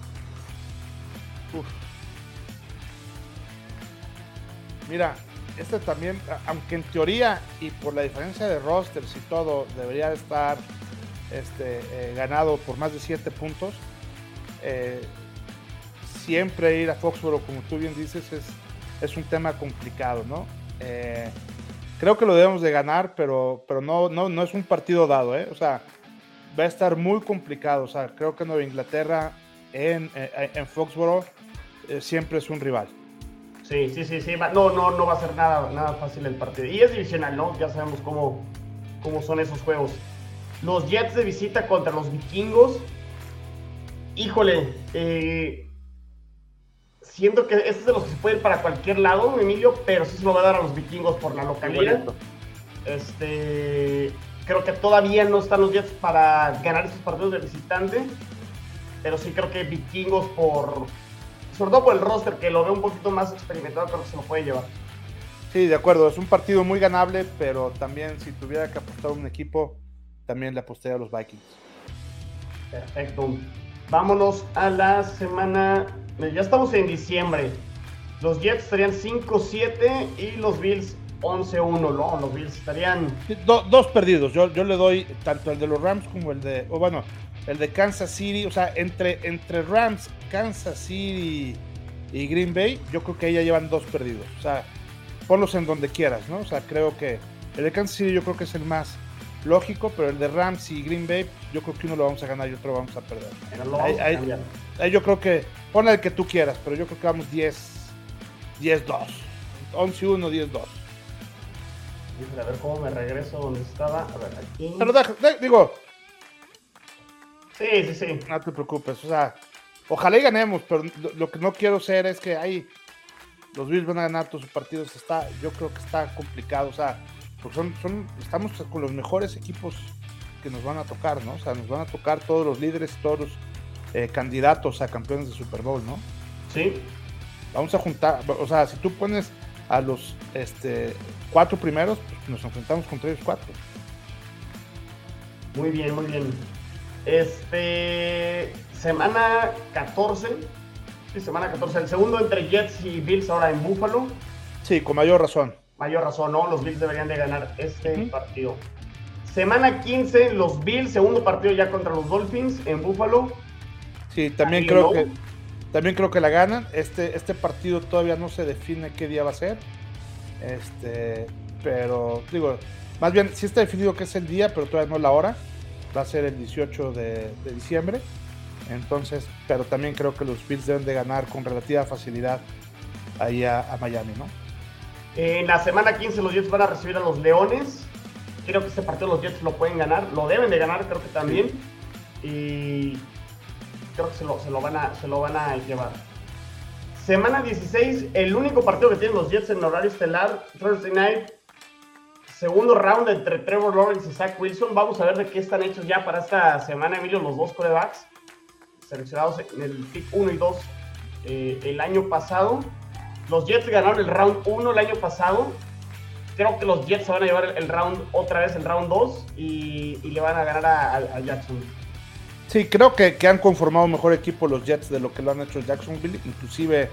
Mira, este también, aunque en teoría y por la diferencia de rosters y todo, debería estar este, eh, ganado por más de 7 puntos. Eh, siempre ir a Foxborough, como tú bien dices, es, es un tema complicado, ¿no? Eh, creo que lo debemos de ganar, pero, pero no, no, no es un partido dado, ¿eh? O sea, va a estar muy complicado. O sea, creo que Nueva Inglaterra en, en, Foxborough siempre es un rival. Sí, sí, sí, sí. No, no, no va a ser nada, nada fácil el partido. Y es divisional, ¿no? Ya sabemos cómo, cómo son esos juegos. Los Jets de visita contra los vikingos. Híjole, eh, siento que este es de los que se puede ir para cualquier lado, Emilio, pero sí se lo va a dar a los vikingos por la localidad. Este, creo que todavía no están los Jets para ganar estos partidos de visitante, pero sí creo que vikingos por, sobre todo por el roster que lo ve un poquito más experimentado, creo que se lo puede llevar. Sí, de acuerdo, es un partido muy ganable, pero también si tuviera que apostar un equipo, también le aposté a los Vikings. Perfecto. Vámonos a la semana. Ya estamos en diciembre. Los Jets estarían 5-7 y los Bills 11-1, ¿no? Los Bills estarían. dos perdidos. Yo, yo le doy tanto el de los Rams como el de. O bueno, el de Kansas City. O sea, entre, entre Rams, Kansas City y Green Bay, yo creo que ahí ya llevan dos perdidos. O sea, ponlos en donde quieras, ¿no? O sea, creo que el de Kansas City yo creo que es el más lógico, pero el de Rams y Green Bay, yo creo que uno lo vamos a ganar y otro lo vamos a perder. ahí, yo creo que, pon el que tú quieras, pero yo creo que vamos 10, 10-2. 11-1, 10-2. A ver cómo me regreso donde estaba. A ver, aquí. Pero digo. Sí, sí, sí. No te preocupes. O sea, ojalá y ganemos, pero lo, que no quiero ser es que ahí los Bills van a ganar todos sus partidos. Está, yo creo que está complicado. O sea, porque son, son, estamos con los mejores equipos que nos van a tocar, ¿no? O sea, nos van a tocar todos los líderes, todos los eh, candidatos a campeones de Super Bowl, ¿no? Sí. Vamos a juntar, o sea, si tú pones a los este, cuatro primeros, pues nos enfrentamos contra ellos cuatro. Muy bien, muy bien. Este, semana 14, sí, semana 14, el segundo entre Jets y Bills ahora en Buffalo. Sí, con mayor razón mayor razón, ¿no? Los Bills deberían de ganar este partido. Semana 15, los Bills, segundo partido ya contra los Dolphins en Buffalo. Sí, también creo que también creo que la ganan. Este, este partido todavía no se define qué día va a ser. Este, pero digo, más bien sí está definido que es el día, pero todavía no la hora. Va a ser el 18 de, diciembre. Entonces, pero también creo que los Bills deben de ganar con relativa facilidad ahí a Miami, ¿no? En la semana 15 los Jets van a recibir a los Leones. Creo que este partido los Jets lo pueden ganar. Lo deben de ganar, creo que también. Y creo que se lo, van a, a llevar. Semana 16, el único partido que tienen los Jets en horario estelar, Thursday Night. Segundo round entre Trevor Lawrence y Zach Wilson. Vamos a ver de qué están hechos ya para esta semana, Emilio, los dos corebacks. Seleccionados en el pick 1 y 2 eh, el año pasado. Los Jets ganaron el round 1 el año pasado. Creo que los Jets se van a llevar el, round otra vez, el round 2, y, le van a ganar a, Jackson. Sí, creo que, han conformado mejor equipo los Jets de lo que lo han hecho Jacksonville. Inclusive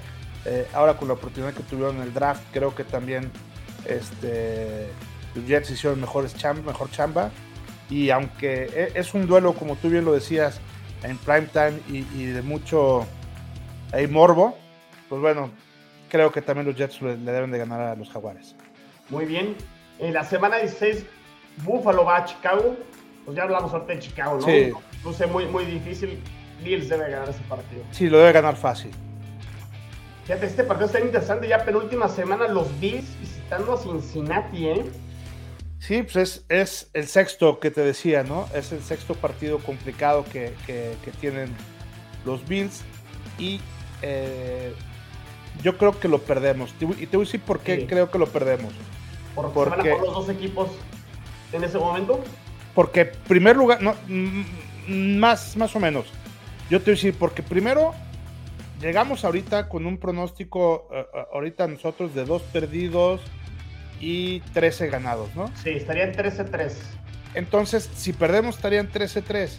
eh, ahora con la oportunidad que tuvieron en el draft, creo que también este, los Jets hicieron mejores mejor chamba. Y aunque e, es un duelo, como tú bien lo decías, en primetime y, y de mucho hay morbo, pues bueno, creo que también los Jets le, deben de ganar a los Jaguares. Muy bien. En la semana 16, Buffalo va a Chicago. Pues ya hablamos ahorita de Chicago, ¿no? Sí. Luce muy, muy difícil. Bills debe ganar ese partido. Sí, lo debe ganar fácil. Fíjate, este partido está interesante. Ya penúltima semana, los Bills visitando a Cincinnati, ¿eh? Sí, pues es, el sexto que te decía, ¿no? Es el sexto partido complicado que, tienen los Bills. Y eh, yo creo que lo perdemos. Y te voy a decir por qué creo que lo perdemos. ¿Por, porque, por los dos equipos en ese momento? Porque, en primer lugar, no, más, más o menos. Yo te voy a decir, porque primero llegamos ahorita con un pronóstico, eh, eh, ahorita nosotros de dos perdidos y 13 ganados, ¿no? Sí, estarían 13-3. Entonces, si perdemos, estarían 13-3.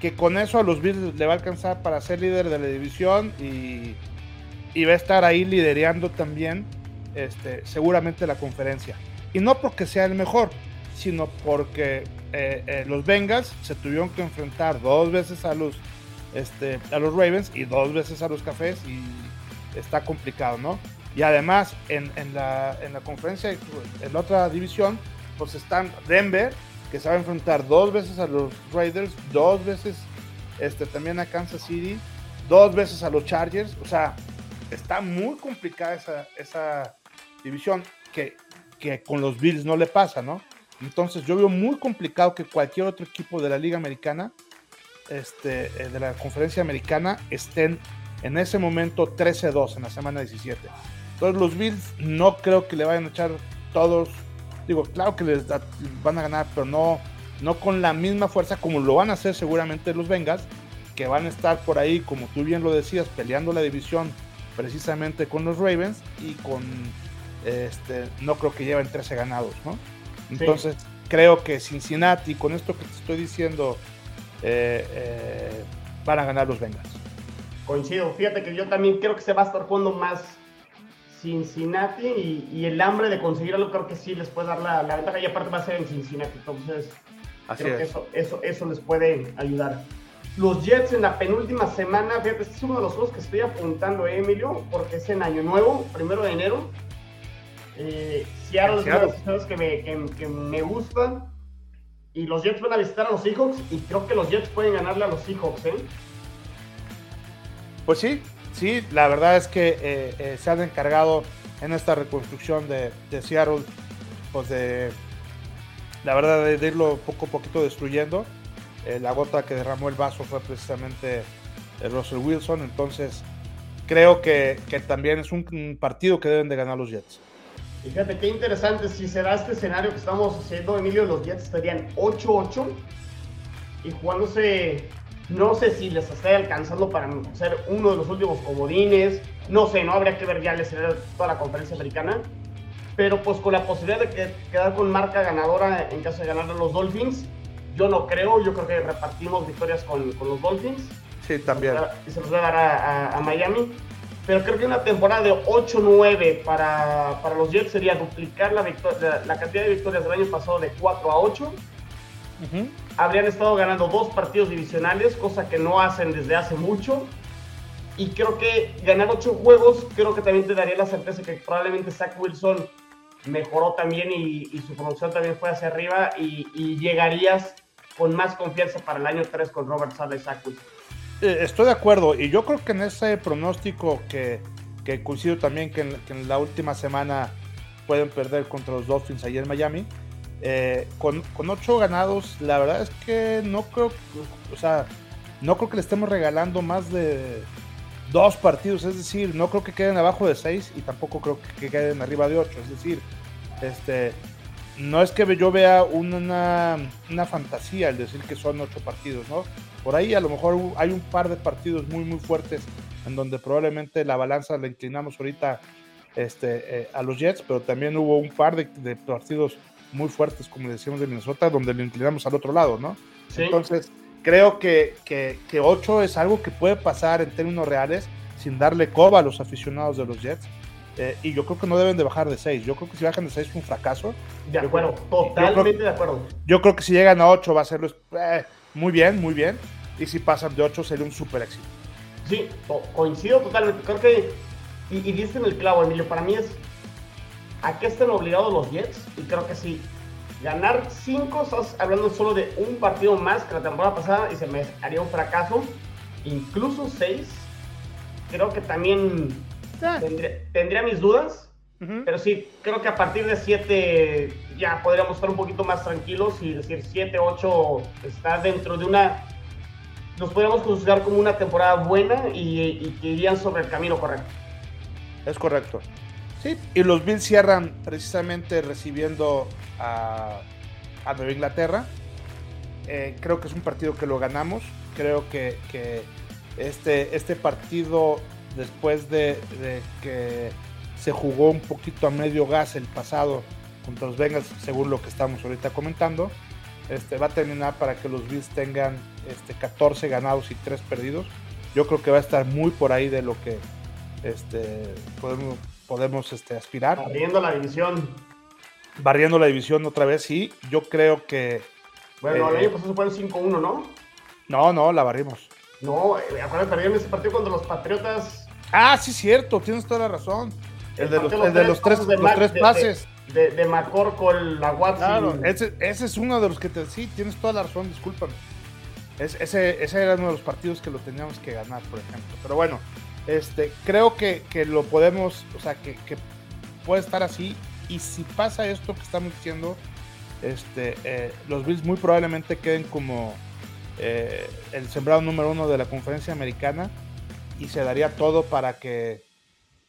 Que con eso a los Bills le va a alcanzar para ser líder de la división y, y va a estar ahí liderando también este, seguramente la conferencia. Y no porque sea el mejor, sino porque eh, los Bengals se tuvieron que enfrentar dos veces a los este, a los Ravens y dos veces a los Cafés y está complicado, ¿no? Y además en, la, en la conferencia, en la otra división, pues están Denver, que se va a enfrentar dos veces a los Raiders, dos veces este, también a Kansas City, dos veces a los Chargers, o sea, está muy complicada esa, esa división que, que con los Bills no le pasa, ¿no? Entonces yo veo muy complicado que cualquier otro equipo de la Liga Americana este, eh, de la conferencia americana estén en ese momento 13-2 en la semana 17. Entonces los Bills no creo que le vayan a echar todos, digo, claro que les van a ganar, pero no, no con la misma fuerza como lo van a hacer seguramente los Bengals, que van a estar por ahí, como tú bien lo decías, peleando la división precisamente con los Ravens y con, este, no creo que lleven 13 ganados, ¿no? Entonces creo que Cincinnati, con esto que te estoy diciendo, eh, eh, van a ganar los Bengals. Coincido, fíjate que yo también creo que se va a estar jugando más Cincinnati y, el hambre de conseguirlo creo que sí les puede dar la, ventaja y aparte va a ser en Cincinnati, entonces creo que eso, eso, eso les puede ayudar. Los Jets en la penúltima semana, fíjate, este es uno de los juegos que estoy apuntando, eh, Emilio, porque es en Año Nuevo, primero de enero. Eh, Seattle es uno de los que me, que, que me gustan. Y los Jets van a visitar a los Seahawks y creo que los Jets pueden ganarle a los Seahawks, ¿eh? Pues sí, sí, la verdad es que eh, eh, se han encargado en esta reconstrucción de, Seattle, pues de, la verdad, de, irlo poco a poquito destruyendo. Eh, la gota que derramó el vaso fue precisamente Russell Wilson, entonces creo que, que también es un partido que deben de ganar los Jets. Fíjate qué interesante, si se da este escenario que estamos haciendo, Emilio, los Jets estarían 8-8 y jugándose, no sé si les está alcanzando para ser uno de los últimos comodines, no sé, no habría que ver ya les toda la conferencia americana, pero pues con la posibilidad de quedar con marca ganadora en caso de ganar a los Dolphins, yo no creo, yo creo que repartimos victorias con, los Dolphins. Sí, también. Y se los va a dar a Miami pero creo que una temporada de 8-9 para, para, los Jets sería duplicar la, la, cantidad de victorias del año pasado de 4 a 8. Habrían estado ganando dos partidos divisionales, cosa que no hacen desde hace mucho. Y creo que ganar 8 juegos, creo que también te daría la certeza que probablemente Zach Wilson mejoró también y, su producción también fue hacia arriba y, y, llegarías con más confianza para el año 3 con Robert Sala y Zach Wilson. Eh, estoy de acuerdo y yo creo que en ese pronóstico que, coincido también que en, la última semana pueden perder contra los Dolphins ahí en Miami, eh, con, con, ocho ganados, la verdad es que no creo, o sea, no creo que le estemos regalando más de dos partidos, es decir, no creo que queden abajo de seis y tampoco creo que queden arriba de ocho, es decir, este, no es que yo vea una, una fantasía el decir que son ocho partidos, ¿no? Por ahí a lo mejor hay un par de partidos muy, muy fuertes en donde probablemente la balanza la inclinamos ahorita este, eh, a los Jets, pero también hubo un par de, partidos muy fuertes, como decíamos de Minnesota, donde lo inclinamos al otro lado, ¿no? Entonces, creo que, que, que 8 es algo que puede pasar en términos reales sin darle coba a los aficionados de los Jets. Eh, y yo creo que no deben de bajar de 6. Yo creo que si bajan de 6 es un fracaso. De acuerdo, totalmente de acuerdo. Yo creo que si llegan a 8 va a ser eh, muy bien, muy bien. Y si pasan de 8 sería un super éxito. Sí, coincido totalmente. Creo que, y, y diste en el clavo, Emilio, para mí es, ¿a qué están obligados los Jets? Y creo que sí. Ganar 5, estás hablando solo de un partido más que la temporada pasada y se me haría un fracaso. Incluso 6, creo que también Tendría, mis dudas, pero sí, creo que a partir de 7 ya podríamos estar un poquito más tranquilos y decir 7, 8 está dentro de una... Nos podríamos considerar como una temporada buena y, que irían sobre el camino correcto. Es correcto. Sí, y los Bills cierran precisamente recibiendo a, a Nueva Inglaterra. Eh, creo que es un partido que lo ganamos. Creo que, que este, este partido después de, que se jugó un poquito a medio gas el pasado contra los Bengals, según lo que estamos ahorita comentando, este, va a terminar para que los Bills tengan este, 14 ganados y 3 perdidos. Yo creo que va a estar muy por ahí de lo que este, podemos, podemos este, aspirar. Barriendo la división. Barriendo la división otra vez, sí. Yo creo que. Bueno, el eh, año pasado se fue 5-1, ¿no? No, no, la barrimos. No, eh, acuérdate, perdieron ese partido contra los Patriotas. Ah, sí, cierto, tienes toda la razón. El, de, los, el de, los, tres, los tres pases. De, de, con la Watson. Claro, ese, ese, es uno de los que te. Sí, tienes toda la razón, discúlpame. ese, ese era uno de los partidos que lo teníamos que ganar, por ejemplo. Pero bueno, este, creo que, que lo podemos, o sea, que, que, puede estar así. Y si pasa esto que estamos diciendo, este, eh, los Bills muy probablemente queden como eh, el sembrado número uno de la conferencia americana y se daría todo para que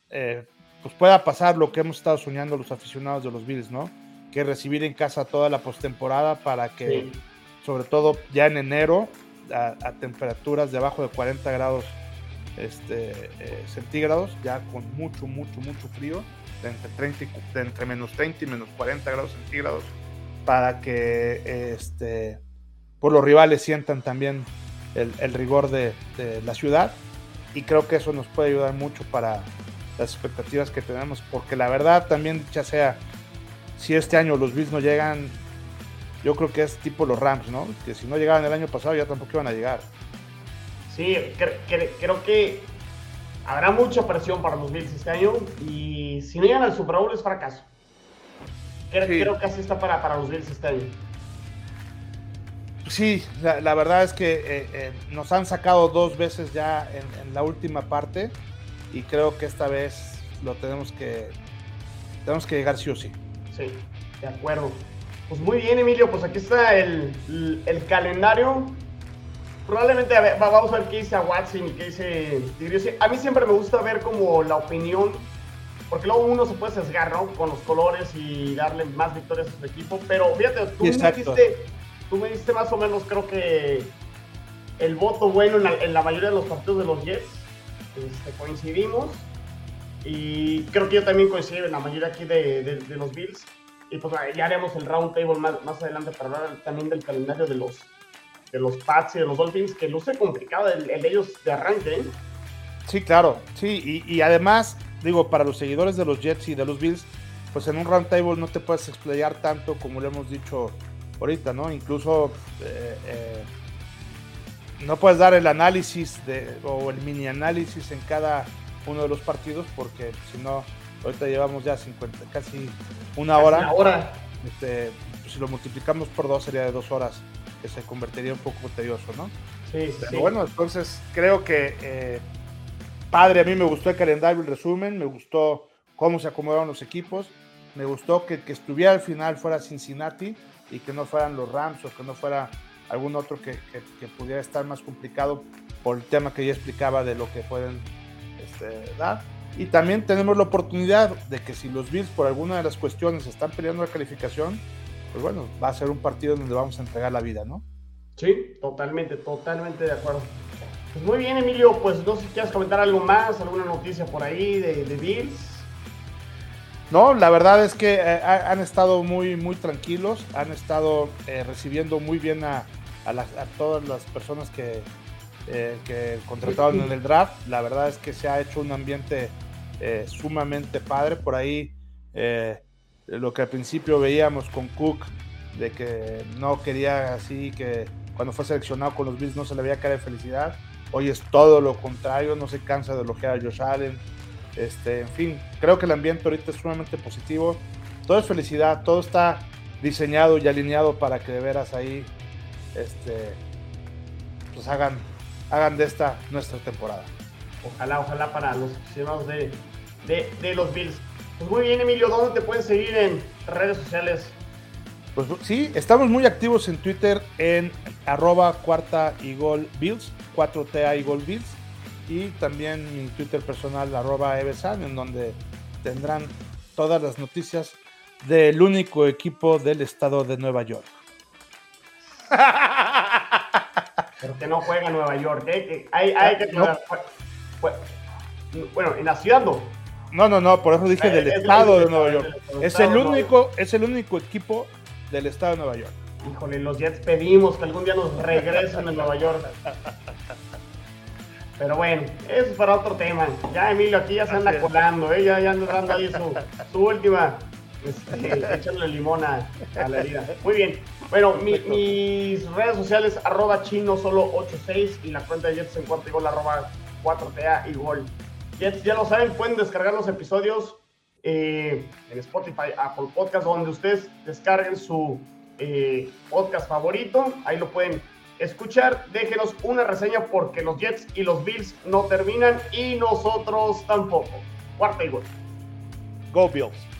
eh, pues pueda pasar lo que hemos estado soñando los aficionados de los Bills, ¿no? Que recibir en casa toda la postemporada para que, sobre todo ya en enero, a, temperaturas de abajo de 40 grados este, eh, centígrados, ya con mucho, mucho, mucho frío, de entre, 30 y, entre menos 30 y menos 40 grados centígrados, para que este, por los rivales sientan también el, rigor de, la ciudad y creo que eso nos puede ayudar mucho para las expectativas que tenemos, porque la verdad también ya sea, si este año los Bills no llegan, yo creo que es tipo los Rams, ¿no? Que si no llegaban el año pasado ya tampoco iban a llegar. Sí, creo que habrá mucha presión para los Bills este año y si no llegan al Super Bowl es fracaso. Creo, que así está para, para los Bills este año. Sí, la, verdad es que eh, eh, nos han sacado dos veces ya en, la última parte y creo que esta vez lo tenemos que tenemos que llegar sí o sí. Sí, de acuerdo. Pues muy bien, Emilio, pues aquí está el, calendario. Probablemente vamos a ver qué dice a Watson y qué dice A mí siempre me gusta ver como la opinión, porque luego uno se puede sesgar, ¿no? Con los colores y darle más victorias a su equipo, pero fíjate, tú dijiste tú me diste más o menos, creo que el voto bueno en la, mayoría de los partidos de los Jets. Este, coincidimos. Y creo que yo también coincido en la mayoría aquí de, los Bills. Y pues ya haremos el round table más, más adelante para hablar también del calendario de los, de los Pats y de los Dolphins, que luce complicado el, el ellos de arranque. ¿eh? Sí, claro. Sí, y, y, además, digo, para los seguidores de los Jets y de los Bills, pues en un round table no te puedes explayar tanto como le hemos dicho ahorita, ¿no? Incluso eh, eh, no puedes dar el análisis de, o el mini análisis en cada uno de los partidos porque si no, ahorita llevamos ya 50, casi una hora. Una hora. Este, si lo multiplicamos por dos sería de dos horas, que se convertiría un poco tedioso, ¿no? Sí, sí. Pero bueno, entonces creo que eh, padre, a mí me gustó el calendario, el resumen, me gustó cómo se acomodaron los equipos, me gustó que, que estuviera al final fuera Cincinnati y que no fueran los Rams o que no fuera algún otro que, pudiera estar más complicado por el tema que ya explicaba de lo que pueden este, dar. Y también tenemos la oportunidad de que si los Bills por alguna de las cuestiones están peleando la calificación, pues bueno, va a ser un partido donde vamos a entregar la vida, ¿no? Sí, totalmente, totalmente de acuerdo. Pues muy bien, Emilio, pues no sé si quieres comentar algo más, alguna noticia por ahí de, de Bills. No, la verdad es que eh, han estado muy, muy tranquilos, han estado eh, recibiendo muy bien a, todas las personas que, eh, que contrataron en el draft. La verdad es que se ha hecho un ambiente sumamente padre. Por ahí, lo que al principio veíamos con Cook, de que no quería así, que cuando fue seleccionado con los Bills no se le veía cara de felicidad. Hoy es todo lo contrario, no se cansa de elogiar a Josh Allen este, en fin, creo que el ambiente ahorita es sumamente positivo. Todo es felicidad, todo está diseñado y alineado para que de veras ahí este, pues hagan, hagan de esta nuestra temporada. Ojalá, ojalá para los aficionados de, de, los Bills. Pues muy bien, Emilio, ¿dónde te pueden seguir en redes sociales? Pues sí, estamos muy activos en Twitter en arroba cuarta y gol Bills, 4TA y gol Bills y también mi Twitter personal arroba evesan en donde tendrán todas las noticias del único equipo del estado de Nueva York. Pero que no juega en Nueva York, ¿eh? Que hay, hay que Bueno, en la ciudad no. No, no, no, por eso dije del estado de Nueva York. Es el único, es el único equipo del estado de Nueva York. Híjole, los Jets pedimos que algún día nos regresen a Nueva York. Pero bueno, eso es para otro tema. Ya Emilio aquí ya se anda colando, ¿eh? ya, ya anda dando ahí su, su última, este, echarle limón a, la herida. Muy bien. Bueno, mis redes sociales, arroba chino solo 86 y la cuenta de Jets en cuarto y gol, arroba 4TA y gol. Jets, ya lo saben, pueden descargar los episodios eh, en Spotify, Apple Podcast, donde ustedes descarguen su eh, podcast favorito. Ahí lo pueden escuchar. Déjenos una reseña porque los Jets y los Bills no terminan y nosotros tampoco. Cuarta y gol. Go Bills.